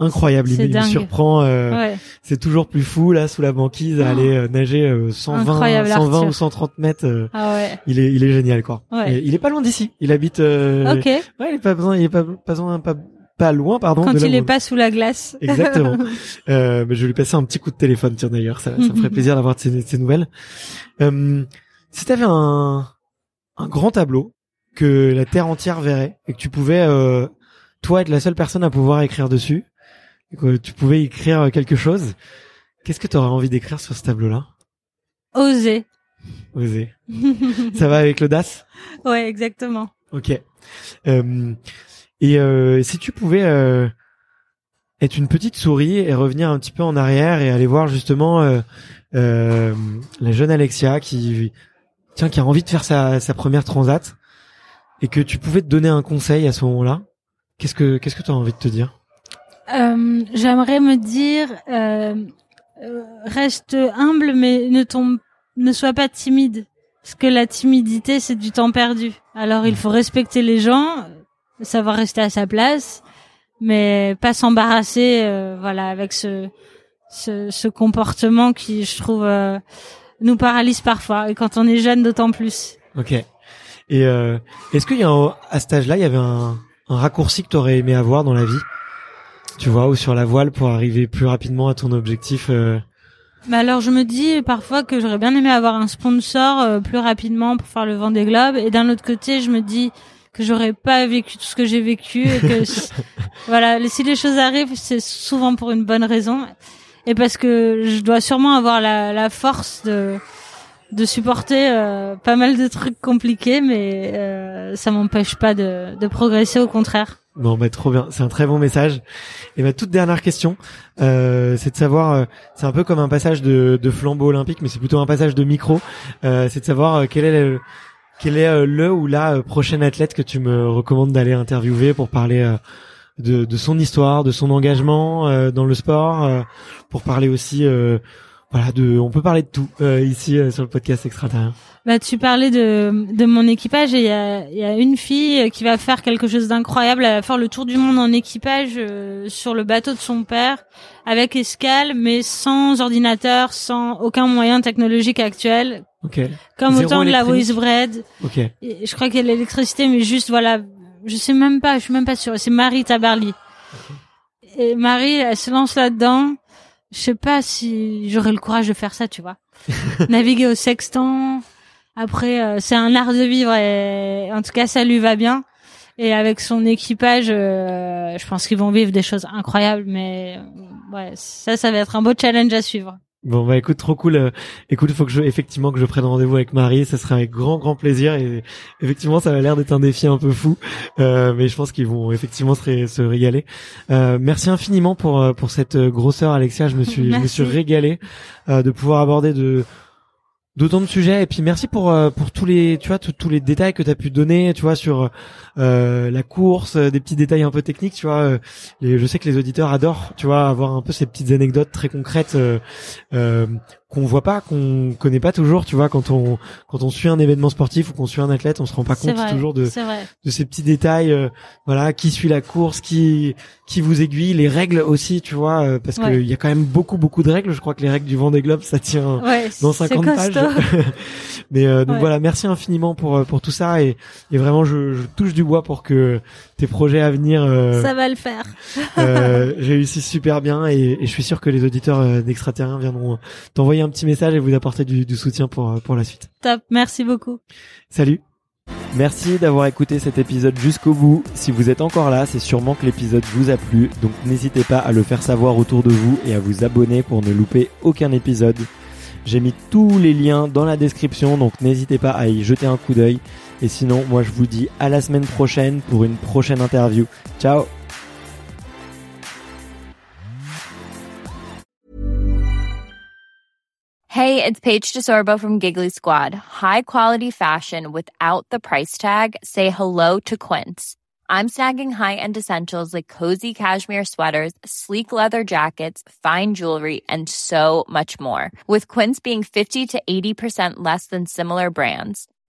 incroyable. Il, me surprend. euh, Ouais. C'est toujours plus fou là sous la banquise à Oh. aller euh, nager euh, 120, Incroyable, 120 Arthur. ou 130 mètres. euh, Ah ouais. il est, il est génial quoi. Ouais. Et il est pas loin d'ici. Il habite. euh, Ok. Ouais, il est pas besoin, il est pas pas besoin, pas, pas loin pardon. Quand de il est pas sous la glace. Exactement. euh, mais je vais lui passer un petit coup de téléphone tiens d'ailleurs. Ça, ça me ferait plaisir d'avoir de ces, ces nouvelles. Euh, si t'avais un un grand tableau que la terre entière verrait et que tu pouvais euh, toi être la seule personne à pouvoir écrire dessus, que tu pouvais écrire quelque chose, qu'est-ce que tu aurais envie d'écrire sur ce tableau-là? Oser. Osez. Ça va avec l'audace? Ouais, exactement. Ok. Euh, et euh, si tu pouvais euh, être une petite souris et revenir un petit peu en arrière et aller voir justement la jeune Alexia qui tiens qui a envie de faire sa, sa première transat et que tu pouvais te donner un conseil à ce moment-là, qu'est-ce que qu'est-ce que tu as envie de te dire? Euh, J'aimerais me dire, euh, euh, reste humble, mais ne tombe, ne sois pas timide, parce que la timidité c'est du temps perdu. Alors il faut respecter les gens, savoir rester à sa place, mais pas s'embarrasser, euh, voilà, avec ce, ce, ce comportement qui, je trouve, euh, nous paralyse parfois, et quand on est jeune d'autant plus. Ok. Et est-ce qu'il y a un- à cet âge-là, il y avait un, un raccourci que tu aurais aimé avoir dans la vie? Tu vois, ou sur la voile pour arriver plus rapidement à ton objectif euh, Mais alors je me dis parfois que j'aurais bien aimé avoir un sponsor euh, plus rapidement pour faire le Vendée Globe et d'un autre côté je me dis que j'aurais pas vécu tout ce que j'ai vécu et que voilà si les choses arrivent c'est souvent pour une bonne raison. Et parce que je dois sûrement avoir la, la force de de supporter euh, pas mal de trucs compliqués mais euh, ça m'empêche pas de, de progresser au contraire Bon, bah trop bien. C'est un très bon message. Et ma toute dernière question, euh, c'est de savoir, euh, c'est un peu comme un passage de, de flambeau olympique, mais c'est plutôt un passage de micro. Euh, c'est de savoir euh, quel est le, quel est le ou la prochaine athlète que tu me recommandes d'aller interviewer pour parler de, de son histoire, de son engagement dans le sport, pour parler aussi, voilà, de, on peut parler de tout euh, ici euh, sur le podcast extraterrien. Bah, tu parlais de, de mon équipage et il y a, y a une fille qui va faire quelque chose d'incroyable. Elle va faire le tour du monde en équipage euh, sur le bateau de son père avec escale, mais sans ordinateur, sans aucun moyen technologique actuel, Ok, comme Zéro au temps de la voice bread. ok, Et je crois qu'il y a l'électricité, mais juste voilà, je sais même pas, je suis même pas sûre. C'est Marie Tabarly. Et Marie, elle se lance là-dedans. Je sais pas si j'aurais le courage de faire ça, tu vois. Naviguer au sextant. Après, euh, c'est un art de vivre et en tout cas, ça lui va bien. Et avec son équipage, euh, je pense qu'ils vont vivre des choses incroyables. Mais euh, ouais, ça, ça va être un beau challenge à suivre. Bon bah écoute trop cool. euh, écoute, il faut que je effectivement que je prenne rendez-vous avec Marie, ça serait avec grand grand plaisir et effectivement ça a l'air d'être un défi un peu fou, euh, mais je pense qu'ils vont effectivement se, ré- se régaler. Euh, merci infiniment pour euh, pour cette grosseur Alexia, je me suis je me suis régalé euh, de pouvoir aborder de d'autant de sujets et puis merci pour pour tous les tu vois tous tous les détails que tu as pu donner tu vois sur euh, la course euh, des petits détails un peu techniques tu vois euh, les- je sais que les auditeurs adorent tu vois avoir un peu ces petites anecdotes très concrètes euh, euh, qu'on voit pas qu'on connaît pas toujours tu vois quand on quand on suit un événement sportif ou qu'on suit un athlète on se rend pas compte vrai. toujours de de ces petits détails euh, voilà qui suit la course qui qui vous aiguille les règles aussi tu vois euh, parce Ouais. qu'il y a quand même beaucoup beaucoup de règles je crois que les règles du Vendée Globe ça tient Ouais. dans c'est 50 pages. Mais euh, donc Ouais. voilà, merci infiniment pour pour tout ça et, et vraiment je, je touche du bois pour que tes projets à venir euh, Ça va le faire. euh, réussissent super bien et, et je suis sûr que les auditeurs euh, d'extraterrien viendront t'envoyer un petit message et vous apporter du, du soutien pour euh, pour la suite. Top. Merci beaucoup. Salut. Merci d'avoir écouté cet épisode jusqu'au bout. Si vous êtes encore là, c'est sûrement que l'épisode vous a plu, donc n'hésitez pas à le faire savoir autour de vous et à vous abonner pour ne louper aucun épisode. J'ai mis tous les liens dans la description, donc n'hésitez pas à y jeter un coup d'œil. Et sinon, moi je vous dis à la semaine prochaine pour une prochaine interview. Ciao Hey, it's Paige DeSorbo from Giggly Squad. High quality fashion without the price tag. Say hello to Quince. I'm snagging high-end essentials like cozy cashmere sweaters, sleek leather jackets, fine jewelry, and so much more. With Quince being 50 to 80% less than similar brands.